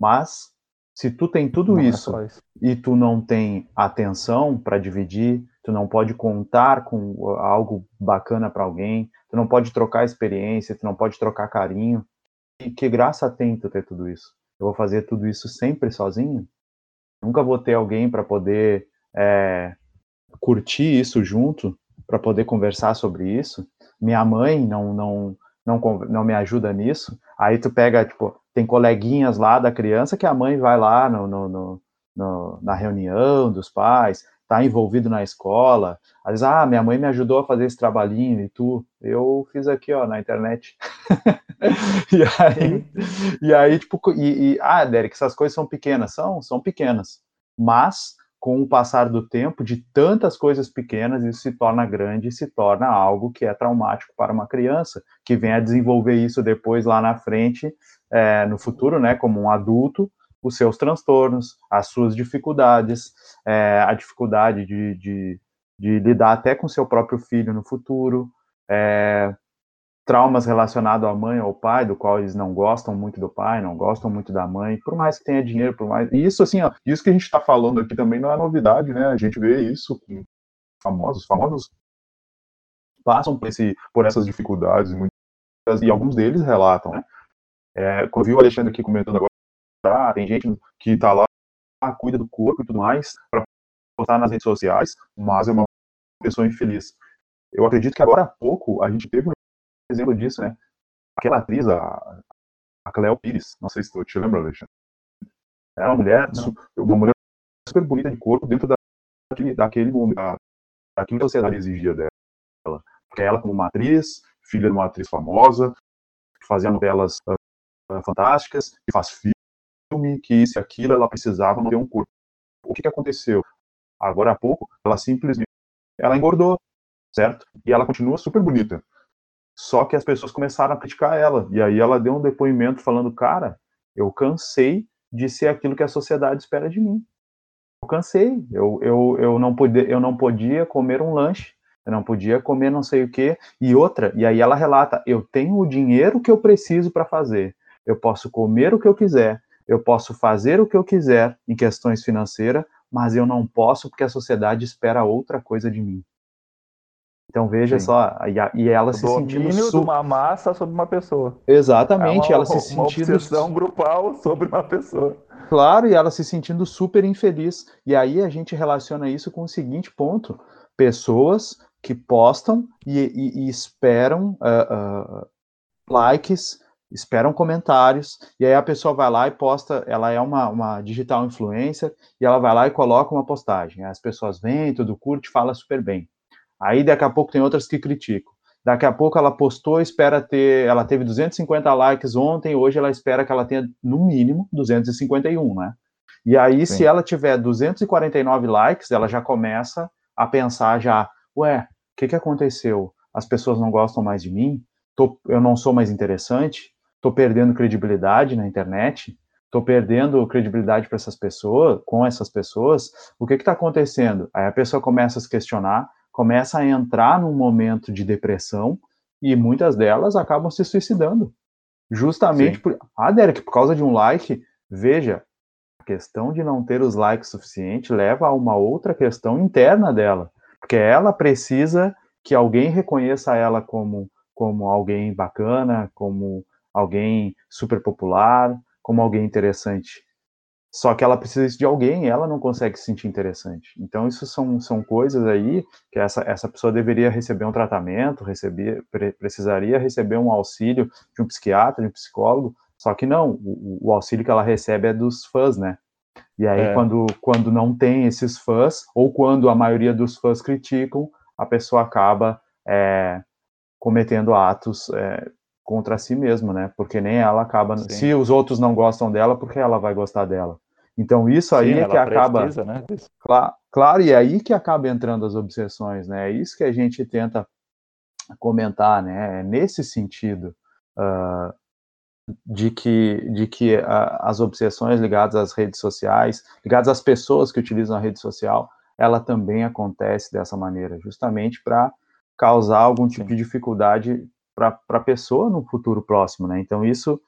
Mas se tu tem tudo é isso, é isso, e tu não tem atenção para dividir, tu não pode contar com algo bacana para alguém, tu não pode trocar experiência, tu não pode trocar carinho. Que graça tem tu ter tudo isso? eu vou fazer tudo isso sempre sozinho? Nunca vou ter alguém para poder é, curtir isso junto, para poder conversar sobre isso. Minha mãe não, não, não, não me ajuda nisso. Aí tu pega, tipo, tem coleguinhas lá da criança que a mãe vai lá no, no, no, no na reunião dos pais, tá envolvido na escola. Às vezes, ah, minha mãe me ajudou a fazer esse trabalhinho e tu, eu fiz aqui, ó, na internet. e aí, e aí tipo, e, e, ah, Derek, essas coisas são pequenas, são, são pequenas, mas com o passar do tempo, de tantas coisas pequenas, isso se torna grande e se torna algo que é traumático para uma criança, que vem a desenvolver isso depois lá na frente, é, no futuro, né, como um adulto, os seus transtornos, as suas dificuldades, é, a dificuldade de, de, de, lidar até com seu próprio filho no futuro, é, traumas relacionados à mãe ou ao pai, do qual eles não gostam muito do pai, não gostam muito da mãe, por mais que tenha dinheiro, por mais. E isso, assim, ó, isso que a gente está falando aqui também não é novidade, né? A gente vê isso com famosos, famosos passam por, esse, por essas dificuldades muitas, e alguns deles relatam, né? É, eu vi o Alexandre aqui comentando agora, tá, tem gente que está lá, cuida do corpo e tudo mais, para postar nas redes sociais, mas é uma pessoa infeliz. Eu acredito que agora há pouco a gente teve um exemplo disso, né? Aquela atriz, a, a Cleo Pires, não sei se tu te lembra, Alexandre. É uma mulher, uma mulher super bonita de corpo dentro da, daquele, daquele da, daquilo que a sociedade exigia dela. Porque ela, como uma atriz, filha de uma atriz famosa, que fazia novelas uh, fantásticas, que faz filme, que isso e aquilo, ela precisava ter um corpo. O que, que aconteceu? Agora há pouco, ela simplesmente ela engordou, certo? E ela continua super bonita. Só que as pessoas começaram a criticar ela. E aí ela deu um depoimento falando: Cara, eu cansei de ser aquilo que a sociedade espera de mim. Eu cansei. Eu, eu, eu, não, podia, eu não podia comer um lanche. Eu não podia comer não sei o quê. E outra, e aí ela relata: Eu tenho o dinheiro que eu preciso para fazer. Eu posso comer o que eu quiser. Eu posso fazer o que eu quiser em questões financeiras, mas eu não posso porque a sociedade espera outra coisa de mim. Então veja Sim. só, e, e ela o se sentindo su... de uma massa sobre uma pessoa. Exatamente, é uma, ela se sentindo uma obsessão grupal sobre uma pessoa. Claro, e ela se sentindo super infeliz. E aí a gente relaciona isso com o seguinte ponto: pessoas que postam e, e, e esperam uh, uh, likes, esperam comentários, e aí a pessoa vai lá e posta, ela é uma, uma digital influencer, e ela vai lá e coloca uma postagem. As pessoas vêm, tudo curte, fala super bem. Aí daqui a pouco tem outras que criticam. Daqui a pouco ela postou, espera ter, ela teve 250 likes ontem, hoje ela espera que ela tenha no mínimo 251, né? E aí Sim. se ela tiver 249 likes, ela já começa a pensar já, ué, o que que aconteceu? as pessoas não gostam mais de mim, tô, eu não sou mais interessante, estou perdendo credibilidade na internet, estou perdendo credibilidade para essas pessoas, com essas pessoas, o que está acontecendo? Aí a pessoa começa a se questionar, começa a entrar num momento de depressão e muitas delas acabam se suicidando. Justamente Sim. por. Ah, Derek, por causa de um like, veja, a questão de não ter os likes suficientes leva a uma outra questão interna dela, porque ela precisa que alguém reconheça ela como, como alguém bacana, como alguém super popular, como alguém interessante. Só que ela precisa de alguém, ela não consegue se sentir interessante. Então, isso são, são coisas aí que essa, essa pessoa deveria receber um tratamento, receber, pre, precisaria receber um auxílio de um psiquiatra, de um psicólogo, só que não, o, o auxílio que ela recebe é dos fãs, né? E aí, é. quando, quando não tem esses fãs, ou quando a maioria dos fãs criticam, a pessoa acaba é, cometendo atos é, contra si mesma, né? Porque nem ela acaba. Sim. Se os outros não gostam dela, porque ela vai gostar dela? Então isso aí Sim, é que acaba. né? Claro, claro, e é aí que acaba entrando as obsessões, né? É isso que a gente tenta comentar, né? É nesse sentido uh, de que, de que uh, as obsessões ligadas às redes sociais, ligadas às pessoas que utilizam a rede social, ela também acontece dessa maneira, justamente para causar algum tipo Sim. de dificuldade para a pessoa no futuro próximo, né? Então isso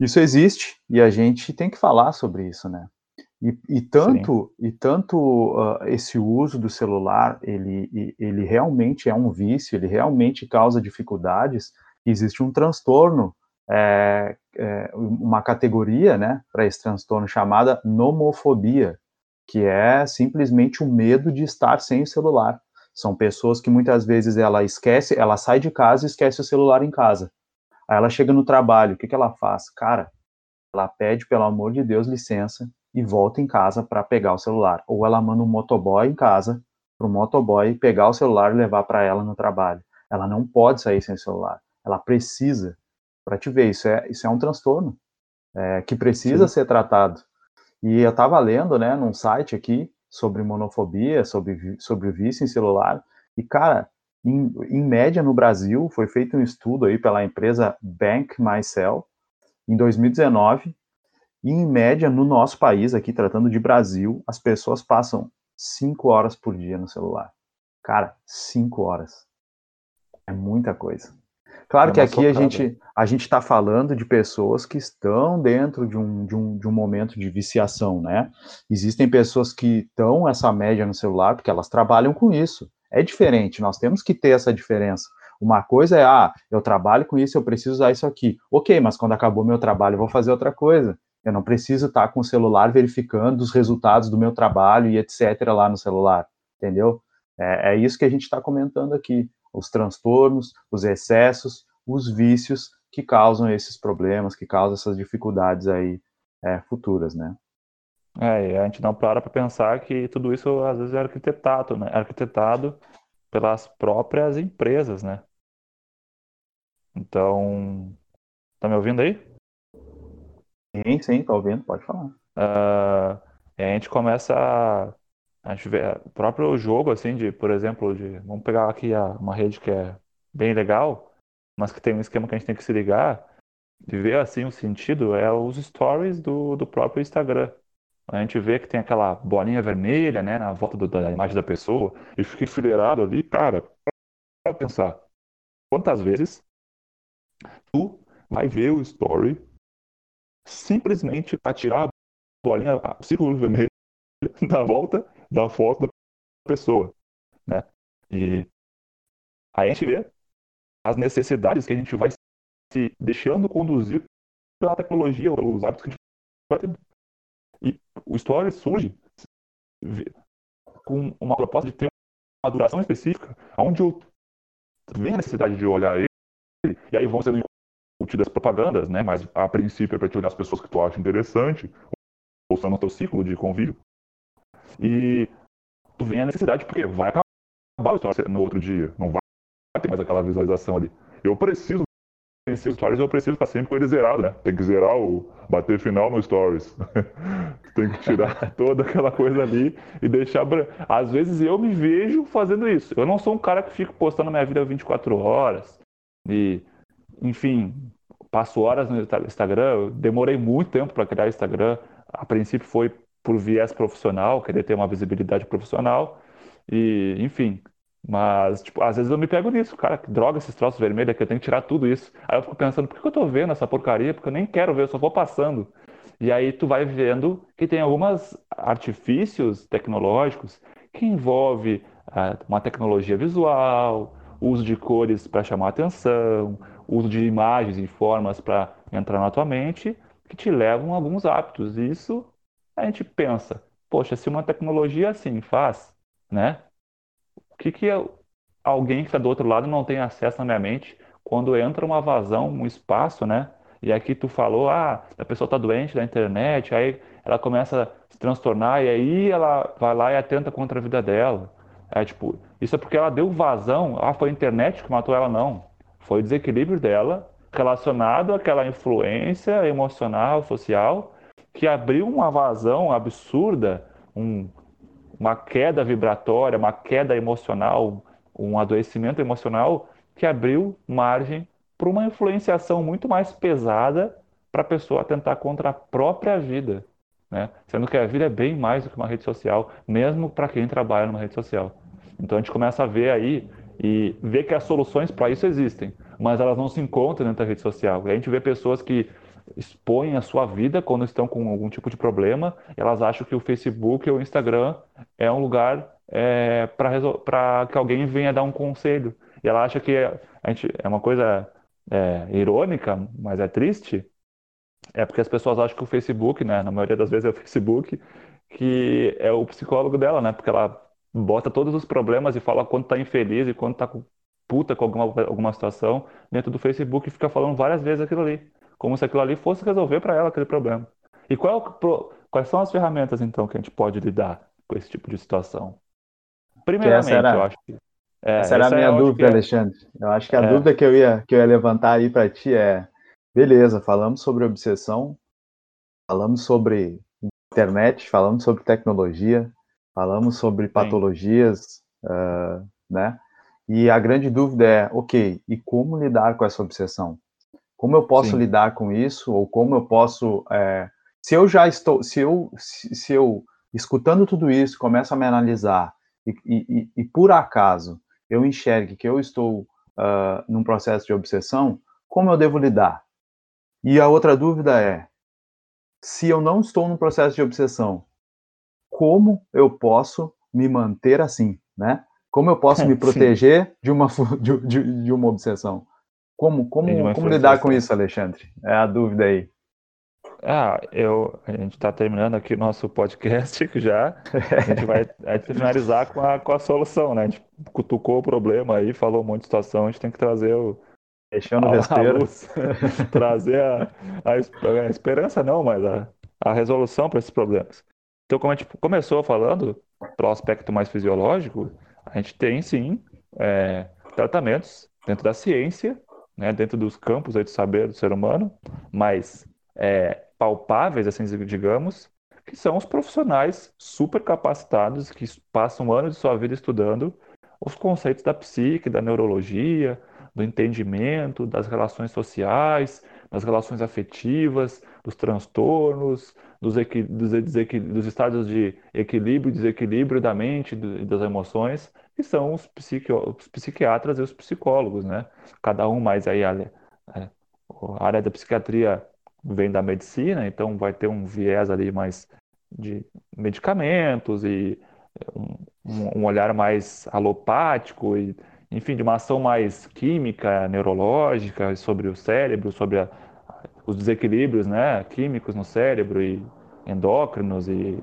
isso existe e a gente tem que falar sobre isso, né? E, e tanto Sim. e tanto uh, esse uso do celular ele ele realmente é um vício, ele realmente causa dificuldades. Existe um transtorno, é, é, uma categoria, né, para esse transtorno chamada nomofobia, que é simplesmente o medo de estar sem o celular. São pessoas que muitas vezes ela esquece, ela sai de casa e esquece o celular em casa. Aí ela chega no trabalho, o que, que ela faz? Cara, ela pede, pelo amor de Deus, licença e volta em casa para pegar o celular. Ou ela manda um motoboy em casa para o motoboy pegar o celular e levar para ela no trabalho. Ela não pode sair sem celular. Ela precisa. Para te ver, isso é, isso é um transtorno é, que precisa Sim. ser tratado. E eu estava lendo, né, num site aqui, sobre monofobia, sobre, sobre vício em celular. E, cara, em, em, média no Brasil, foi feito um estudo aí pela empresa Bank Myself em 2019. E, em média, no nosso país, aqui tratando de Brasil, as pessoas passam cinco horas por dia no celular. Cara, cinco horas. É muita coisa. Claro é que aqui a gente a gente está falando de pessoas que estão dentro de um, de, um, de um momento de viciação, né? Existem pessoas que estão essa média no celular porque elas trabalham com isso. É diferente, nós temos que ter essa diferença. Uma coisa é, ah, eu trabalho com isso, eu preciso usar isso aqui. Ok, mas quando acabou meu trabalho, eu vou fazer outra coisa. Eu não preciso estar com o celular verificando os resultados do meu trabalho e etc. lá no celular, entendeu? É, é isso que a gente está comentando aqui os transtornos, os excessos, os vícios que causam esses problemas, que causam essas dificuldades aí é, futuras, né? É, e a gente não para para pensar que tudo isso às vezes é arquitetado, né? Arquitetado pelas próprias empresas, né? Então, tá me ouvindo aí? Sim, sim, tô ouvindo, pode falar. Uh, a gente começa a a gente vê o próprio jogo, assim, de, por exemplo, de. Vamos pegar aqui a, uma rede que é bem legal, mas que tem um esquema que a gente tem que se ligar, de ver assim o sentido, é os stories do, do próprio Instagram. A gente vê que tem aquela bolinha vermelha, né, na volta do, da imagem da pessoa, e fica enfileirado ali, cara, para pensar. Quantas vezes tu vai ver o story simplesmente para tirar a bolinha, o círculo vermelho da volta da foto da pessoa, né? E aí a gente vê as necessidades que a gente vai se deixando conduzir pela tecnologia, pelos hábitos que a gente vai ter. E o Story surge com uma proposta de ter uma duração específica, onde eu a necessidade de olhar ele, e aí vão sendo incutidas propagandas, né? Mas a princípio é para te olhar as pessoas que tu acha interessante, ou são no teu ciclo de convívio. E tu vem a necessidade, porque vai acabar a história no outro dia. Não vai ter mais aquela visualização ali. Eu preciso vencer os stories, eu preciso estar sempre com ele zerado, né? Tem que zerar o bater final no stories. Tem que tirar toda aquela coisa ali e deixar. Às vezes eu me vejo fazendo isso. Eu não sou um cara que fico postando minha vida 24 horas e, enfim, passo horas no Instagram. Eu demorei muito tempo para criar Instagram. A princípio foi por viés profissional, querer ter uma visibilidade profissional e, enfim, mas, tipo, às vezes eu me pego nisso, cara, que droga esses troços vermelhos que eu tenho que tirar tudo isso. Aí eu fico pensando, por que eu tô vendo essa porcaria? Porque eu nem quero ver, eu só vou passando. E aí tu vai vendo que tem alguns artifícios tecnológicos que envolve uh, uma tecnologia visual, uso de cores para chamar atenção, uso de imagens e formas para entrar na tua mente, que te levam a alguns hábitos. E isso a gente pensa, poxa, se uma tecnologia assim faz, né? O que, que alguém que está do outro lado não tem acesso na minha mente quando entra uma vazão, um espaço, né? E aqui tu falou, ah, a pessoa está doente da internet, aí ela começa a se transtornar e aí ela vai lá e atenta contra a vida dela. É tipo, isso é porque ela deu vazão, ah, foi a internet que matou ela, não. Foi o desequilíbrio dela relacionado àquela influência emocional, social, que abriu uma vazão absurda, um, uma queda vibratória, uma queda emocional, um adoecimento emocional que abriu margem para uma influenciação muito mais pesada para a pessoa tentar contra a própria vida, né? Sendo que a vida é bem mais do que uma rede social, mesmo para quem trabalha numa rede social. Então a gente começa a ver aí e ver que as soluções para isso existem, mas elas não se encontram dentro da rede social. E a gente vê pessoas que expõem a sua vida quando estão com algum tipo de problema, elas acham que o Facebook ou o Instagram é um lugar é, para que alguém venha dar um conselho. E ela acha que a gente, é uma coisa é, irônica, mas é triste, é porque as pessoas acham que o Facebook, né, na maioria das vezes é o Facebook, que é o psicólogo dela, né, porque ela bota todos os problemas e fala quando tá infeliz e quando tá puta com alguma, alguma situação dentro do Facebook e fica falando várias vezes aquilo ali como se aquilo ali fosse resolver para ela aquele problema. E qual, quais são as ferramentas, então, que a gente pode lidar com esse tipo de situação? Primeiramente, era, eu acho que. É, essa era a minha dúvida, é, Alexandre. Eu acho que a é, dúvida que eu, ia, que eu ia levantar aí para ti é: beleza, falamos sobre obsessão, falamos sobre internet, falamos sobre tecnologia, falamos sobre patologias, uh, né? E a grande dúvida é, ok, e como lidar com essa obsessão? Como eu posso Sim. lidar com isso? Ou como eu posso. É, se eu já estou. Se eu, se, se, eu, escutando tudo isso, começo a me analisar e, e, e por acaso eu enxergue que eu estou uh, num processo de obsessão, como eu devo lidar? E a outra dúvida é: se eu não estou num processo de obsessão, como eu posso me manter assim, né? Como eu posso me proteger de uma, de, de, de uma obsessão? Como, como, como lidar com isso, Alexandre? É a dúvida aí. Ah, eu, a gente está terminando aqui o nosso podcast já. A gente vai a gente finalizar com a, com a solução, né? A gente cutucou o problema aí, falou um monte de situação, a gente tem que trazer o. Fechando o vespeiro. trazer a, a, a, esperança, não, mas a, a resolução para esses problemas. Então, como a gente começou falando, pelo aspecto mais fisiológico, a gente tem sim é, tratamentos dentro da ciência né, dentro dos campos aí de saber do ser humano, mas é, palpáveis, assim digamos, que são os profissionais super capacitados que passam anos de sua vida estudando os conceitos da psique, da neurologia, do entendimento, das relações sociais, das relações afetivas, dos transtornos, dos, dos, dos estados de equilíbrio e desequilíbrio da mente e das emoções, que são os, psiqui os, psiquiatras e os psicólogos, né? Cada um mais aí, a, é, a área da psiquiatria vem da medicina, então vai ter um viés ali mais de medicamentos e um, um olhar mais alopático e enfim, de uma ação mais química, neurológica sobre o cérebro, sobre a, os desequilíbrios, né, químicos no cérebro e endócrinos e,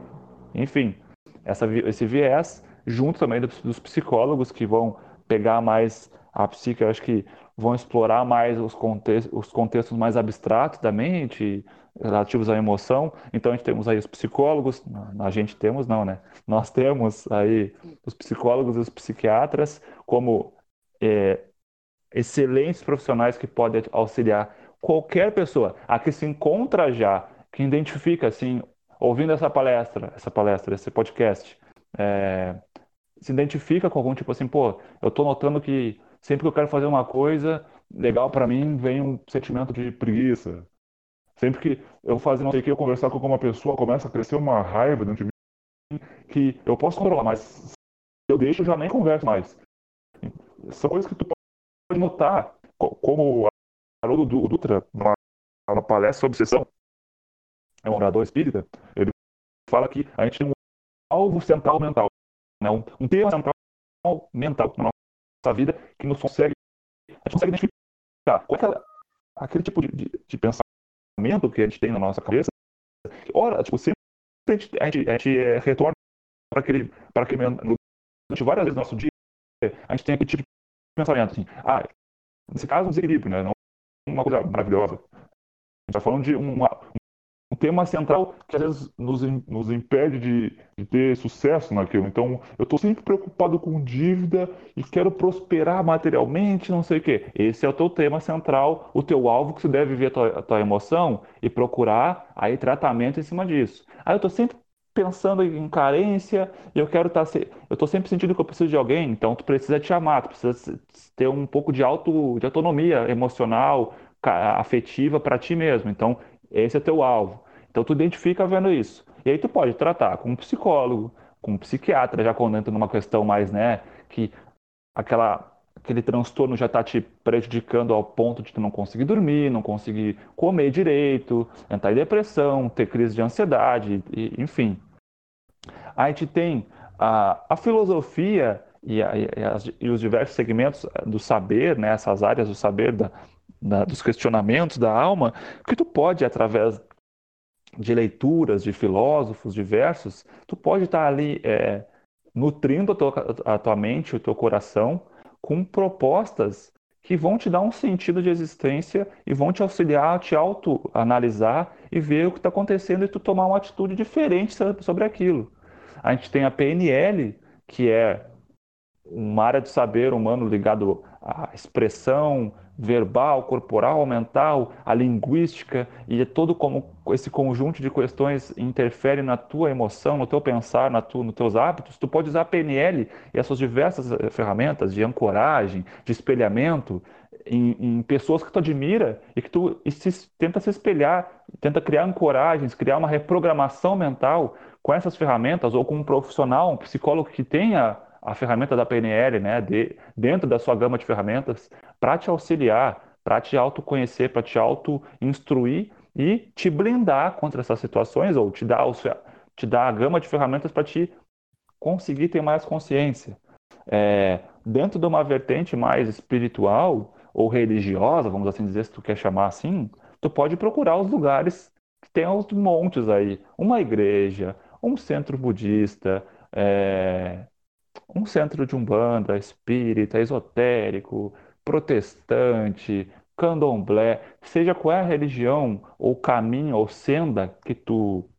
enfim, essa, esse viés junto também dos psicólogos que vão pegar mais a psique, acho que vão explorar mais os, contextos, os contextos mais abstratos da mente, relativos à emoção. Então a gente temos aí os psicólogos, a gente temos não, né? Nós temos aí os psicólogos e os psiquiatras como é, excelentes profissionais que podem auxiliar qualquer pessoa a que se encontra já, que identifica assim, ouvindo essa palestra, essa palestra, esse podcast, é, se identifica com algum tipo assim, pô, eu tô notando que sempre que eu quero fazer uma coisa legal para mim, vem um sentimento de preguiça. Sempre que eu fazer não sei o que, eu conversar com alguma pessoa, começa a crescer uma raiva dentro de mim que eu posso controlar, mas se eu deixo, eu já nem converso mais. São coisas que tu pode notar, como o Haroldo Dutra, numa, palestra sobre obsessão, é um orador espírita, ele fala que a gente tem alvo central mental, né? um, um tema central mental na nossa vida que nos consegue, a gente consegue identificar qual é aquela, aquele tipo de, de, de, pensamento que a gente tem na nossa cabeça. Ora, tipo, sempre a gente, a gente, a gente é, retorna para aquele, para aquele durante várias vezes no nosso dia, a gente tem aquele tipo de pensamento assim, ah, nesse caso um desequilíbrio, né? Não uma coisa maravilhosa. A gente está falando de uma, um tema central que às vezes nos, nos impede de, de, ter sucesso naquilo. Então, eu estou sempre preocupado com dívida e quero prosperar materialmente, não sei o quê. Esse é o teu tema central, o teu alvo que você deve ver a tua, a tua emoção e procurar aí tratamento em cima disso. Aí eu estou sempre pensando em carência e eu quero estar tá eu estou sempre sentindo que eu preciso de alguém então tu precisa te amar tu precisa ter um pouco de auto de autonomia emocional afetiva para ti mesmo então esse é teu alvo. Então tu identifica vendo isso. E aí tu pode tratar com um psicólogo, com um psiquiatra, já quando entra numa questão mais, né, que aquela aquele transtorno já está te prejudicando ao ponto de tu não conseguir dormir, não conseguir comer direito, entrar em depressão, ter crise de ansiedade, e, enfim. A gente tem a, a filosofia e, a, e, as, e, os diversos segmentos do saber, né, essas áreas do saber da, da, dos questionamentos da alma, que tu pode, através de leituras de filósofos diversos, tu pode estar ali é, nutrindo a tua, a tua mente, o teu coração, com propostas que vão te dar um sentido de existência e vão te auxiliar a te autoanalisar e ver o que está acontecendo e tu tomar uma atitude diferente sobre aquilo. A gente tem a PNL, que é uma área de saber humano ligado à expressão, verbal, corporal, mental, a linguística e é todo como esse conjunto de questões interfere na tua emoção, no teu pensar, na tu, nos teus hábitos, tu pode usar a PNL e essas diversas eh, ferramentas de ancoragem, de espelhamento em, em pessoas que tu admira e que tu e se, tenta se espelhar, tenta criar ancoragens, criar uma reprogramação mental com essas ferramentas ou com um profissional, um psicólogo que tenha a ferramenta da PNL, né, de, dentro da sua gama de ferramentas, para te auxiliar, para te autoconhecer, para te auto-instruir e te blindar contra essas situações, ou te dar, te dar a gama de ferramentas para te conseguir ter mais consciência. É, dentro de uma vertente mais espiritual ou religiosa, vamos assim dizer, se tu quer chamar assim, tu pode procurar os lugares que tem os montes aí, uma igreja, um centro budista, é, um centro de umbanda, espírita, esotérico, protestante, candomblé, seja qual é a religião ou caminho ou senda que tu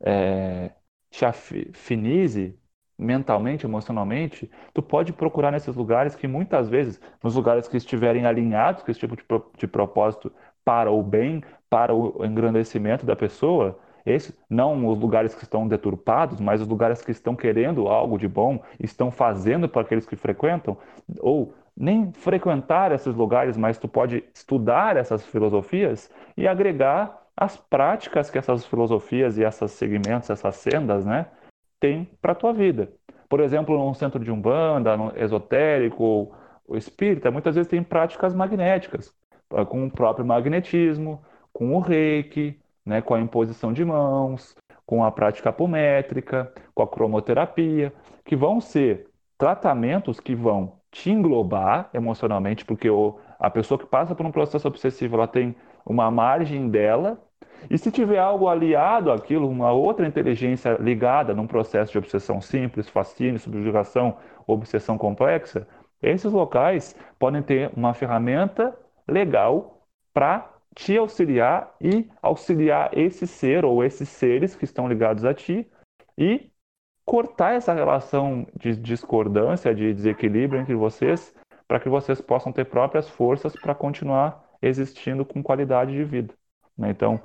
é, te afinize mentalmente, emocionalmente, tu pode procurar nesses lugares que muitas vezes, nos lugares que estiverem alinhados com esse tipo de, de propósito para o bem, para o engrandecimento da pessoa, esse, não os lugares que estão deturpados, mas os lugares que estão querendo algo de bom, estão fazendo para aqueles que frequentam, ou nem frequentar esses lugares, mas tu pode estudar essas filosofias e agregar as práticas que essas filosofias e esses segmentos, essas sendas, né, têm para a tua vida. Por exemplo, num centro de umbanda, no esotérico, o espírita, muitas vezes tem práticas magnéticas, com o próprio magnetismo, com o reiki, né, com a imposição de mãos, com a prática apométrica, com a cromoterapia, que vão ser tratamentos que vão te englobar emocionalmente, porque o, a pessoa que passa por um processo obsessivo, ela tem uma margem dela, e se tiver algo aliado àquilo, uma outra inteligência ligada num processo de obsessão simples, fascínio, subjugação, obsessão complexa, esses locais podem ter uma ferramenta legal para te auxiliar e auxiliar esse ser ou esses seres que estão ligados a ti e cortar essa relação de discordância, de desequilíbrio entre vocês, para que vocês possam ter próprias forças para continuar existindo com qualidade de vida. Né? Então,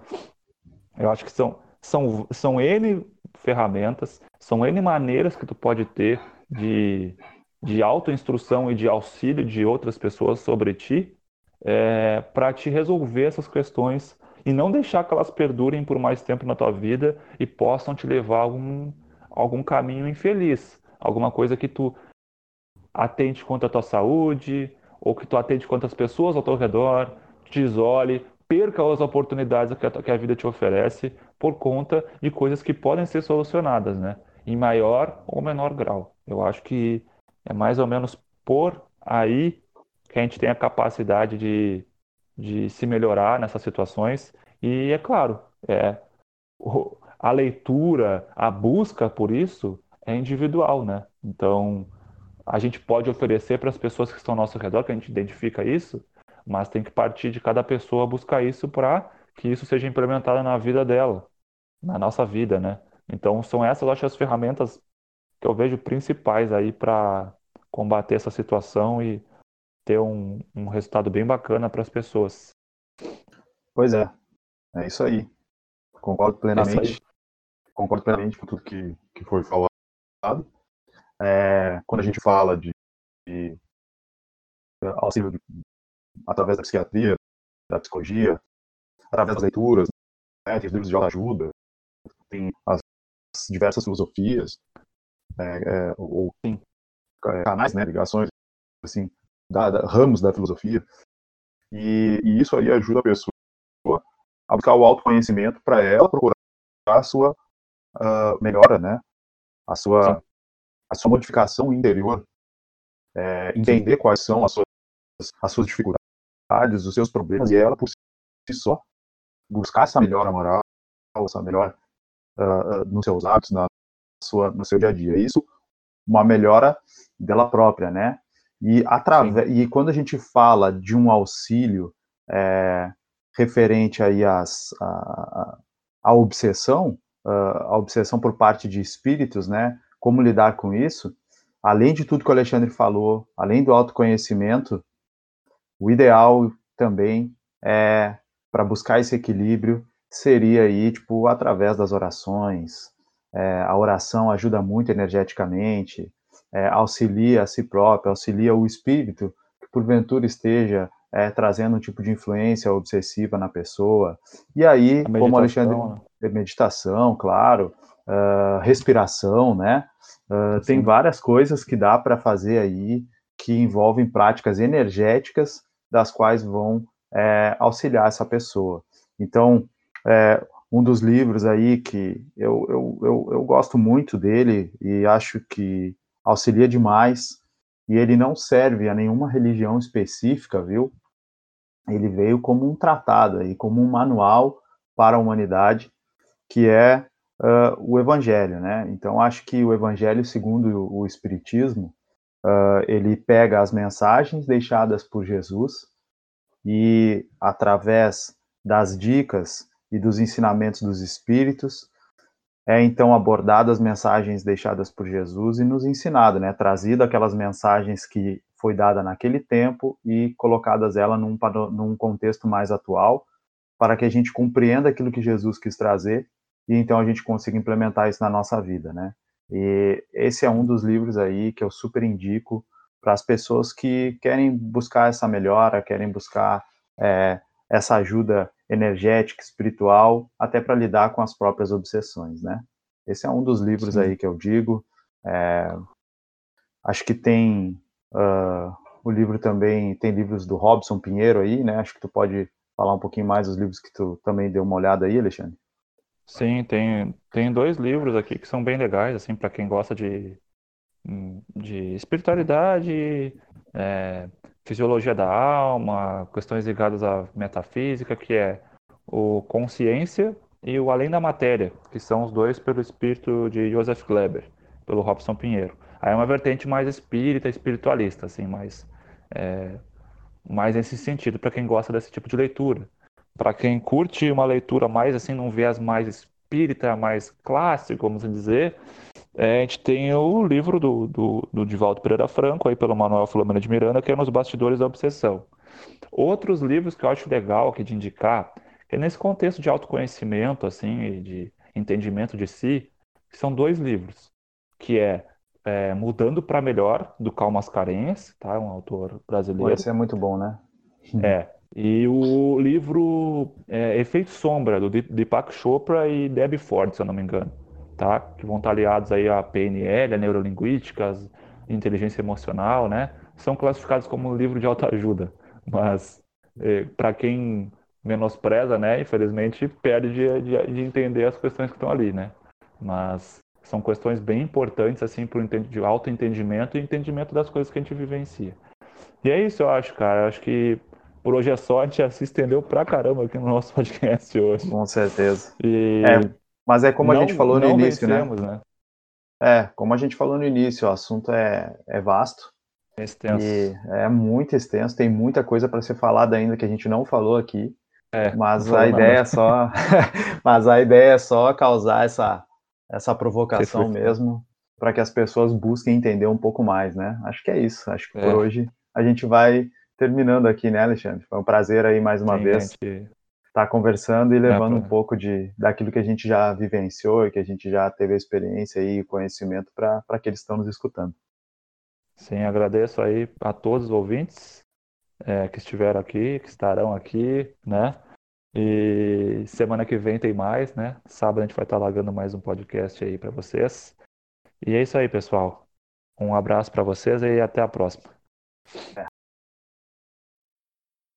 eu acho que são, são, são N ferramentas, são N maneiras que tu pode ter de, de autoinstrução e de auxílio de outras pessoas sobre ti, é, para te resolver essas questões e não deixar que elas perdurem por mais tempo na tua vida e possam te levar a algum, algum caminho infeliz, alguma coisa que tu atente contra a tua saúde, ou que tu atente contra as pessoas ao teu redor, te isole, perca as oportunidades que a, que a vida te oferece por conta de coisas que podem ser solucionadas, né? Em maior ou menor grau. Eu acho que é mais ou menos por aí que a gente tem a capacidade de, de se melhorar nessas situações. E é claro, é, a leitura, a busca por isso é individual, né? Então, a gente pode oferecer para as pessoas que estão ao nosso redor, que a gente identifica isso, mas tem que partir de cada pessoa buscar isso para que isso seja implementado na vida dela, na nossa vida, né? Então, são essas, acho, as ferramentas que eu vejo principais aí para combater essa situação e ter um, um resultado bem bacana para as pessoas. Pois é, é isso aí. Concordo é plenamente. É concordo plenamente com tudo que, que foi falado. É, quando a gente fala de, de auxílio de, através da psiquiatria, da psicologia, através das leituras, né, tem os livros de autoajuda, tem as diversas filosofias, é, é, ou é, canais, né, ligações, assim, da, da, ramos da filosofia, e, e, isso aí ajuda a pessoa a buscar o autoconhecimento para ela procurar a sua uh, melhora, né, a sua, a sua modificação interior, é, entender quais são as suas, as suas dificuldades, os seus problemas, e ela, por si só, buscar essa melhora moral, essa melhora uh, nos seus hábitos, na sua, no seu dia a dia. Isso, uma melhora dela própria, né? E, através, e quando a gente fala de um auxílio é, referente aí às, à, à obsessão, a obsessão por parte de espíritos, né? Como lidar com isso? Além de tudo que o Alexandre falou, além do autoconhecimento, o ideal também é para buscar esse equilíbrio seria aí tipo através das orações. É, a oração ajuda muito energeticamente, é, auxilia a si próprio, auxilia o espírito que porventura esteja é, trazendo um tipo de influência obsessiva na pessoa. E aí, como Alexandre, né? meditação, claro, uh, respiração, né? Uh, tem várias coisas que dá para fazer aí que envolvem práticas energéticas das quais vão é, auxiliar essa pessoa. Então, é, um dos livros aí que eu, eu, eu, eu, gosto muito dele e acho que auxilia demais, e ele não serve a nenhuma religião específica, viu? Ele veio como um tratado aí, como um manual para a humanidade, que é uh, o Evangelho, né? Então, acho que o Evangelho, segundo o Espiritismo, uh, ele pega as mensagens deixadas por Jesus e, através das dicas e dos ensinamentos dos Espíritos, é então abordado as mensagens deixadas por Jesus e nos ensinado, né? Trazido aquelas mensagens que foi dada naquele tempo e colocadas ela num, num contexto mais atual, para que a gente compreenda aquilo que Jesus quis trazer e então a gente consiga implementar isso na nossa vida, né? E esse é um dos livros aí que eu super indico para as pessoas que querem buscar essa melhora, querem buscar é, essa ajuda energética, espiritual, até para lidar com as próprias obsessões, né? Esse é um dos livros Sim. aí que eu digo. É, acho que tem uh, o livro também, tem livros do Robson Pinheiro aí, né? Acho que tu pode falar um pouquinho mais dos livros que tu também deu uma olhada aí, Alexandre. Sim, tem, tem dois livros aqui que são bem legais, assim, para quem gosta de, de espiritualidade, é, fisiologia da alma, questões ligadas à metafísica, que é o Consciência e o Além da Matéria, que são os dois pelo espírito de Joseph Kleber, pelo Robson Pinheiro. Aí é uma vertente mais espírita, espiritualista, assim, mais, é, mais nesse sentido, para quem gosta desse tipo de leitura. Para quem curte uma leitura mais assim, num viés mais espírita, mais clássico, vamos dizer, É, a gente tem o livro do, do, do Divaldo Pereira Franco, aí pelo Manuel Filomeno de Miranda, que é Nos Bastidores da Obsessão. Outros livros que eu acho legal aqui de indicar, é nesse contexto de autoconhecimento, assim, de entendimento de si, são dois livros, que é, é Mudando para Melhor, do Cal Mascarenhas, tá? Um autor brasileiro. Esse é muito bom, né? É, e o livro é, Efeito Sombra, do Deepak Chopra e Debbie Ford, se eu não me engano tá? Que vão estar aliados aí à PNL, a neurolinguística, a inteligência emocional, né? São classificados como um livro de autoajuda, mas eh, para quem menospreza, né? Infelizmente perde de, de, de, entender as questões que estão ali, né? Mas são questões bem importantes assim para o autoentendimento e entendimento das coisas que a gente vivencia. E é isso, eu acho, cara. Eu acho que por hoje é só, a gente já se estendeu pra caramba aqui no nosso podcast hoje. Com certeza. E é, mas é como não, a gente falou no início, né? vencemos, né? É, como a gente falou no início, o assunto é, é vasto. É extenso. E é muito extenso, tem muita coisa para ser falada ainda que a gente não falou aqui. É, mas a ideia nada. é só, mas a ideia é só causar essa essa provocação mesmo para que as pessoas busquem entender um pouco mais, né? Acho que é isso. Acho que É. por hoje a gente vai terminando aqui, né, Alexandre? Foi um prazer aí mais uma Sim, vez gente, estar conversando e levando um pra- pouco de daquilo que a gente já vivenciou e que a gente já teve a experiência e conhecimento para aqueles que estão nos escutando. Sim, agradeço aí a todos os ouvintes é, que estiveram aqui, que estarão aqui, né? E semana que vem tem mais, né? Sábado a gente vai estar largando mais um podcast aí para vocês. E é isso aí, pessoal. Um abraço para vocês e até a próxima.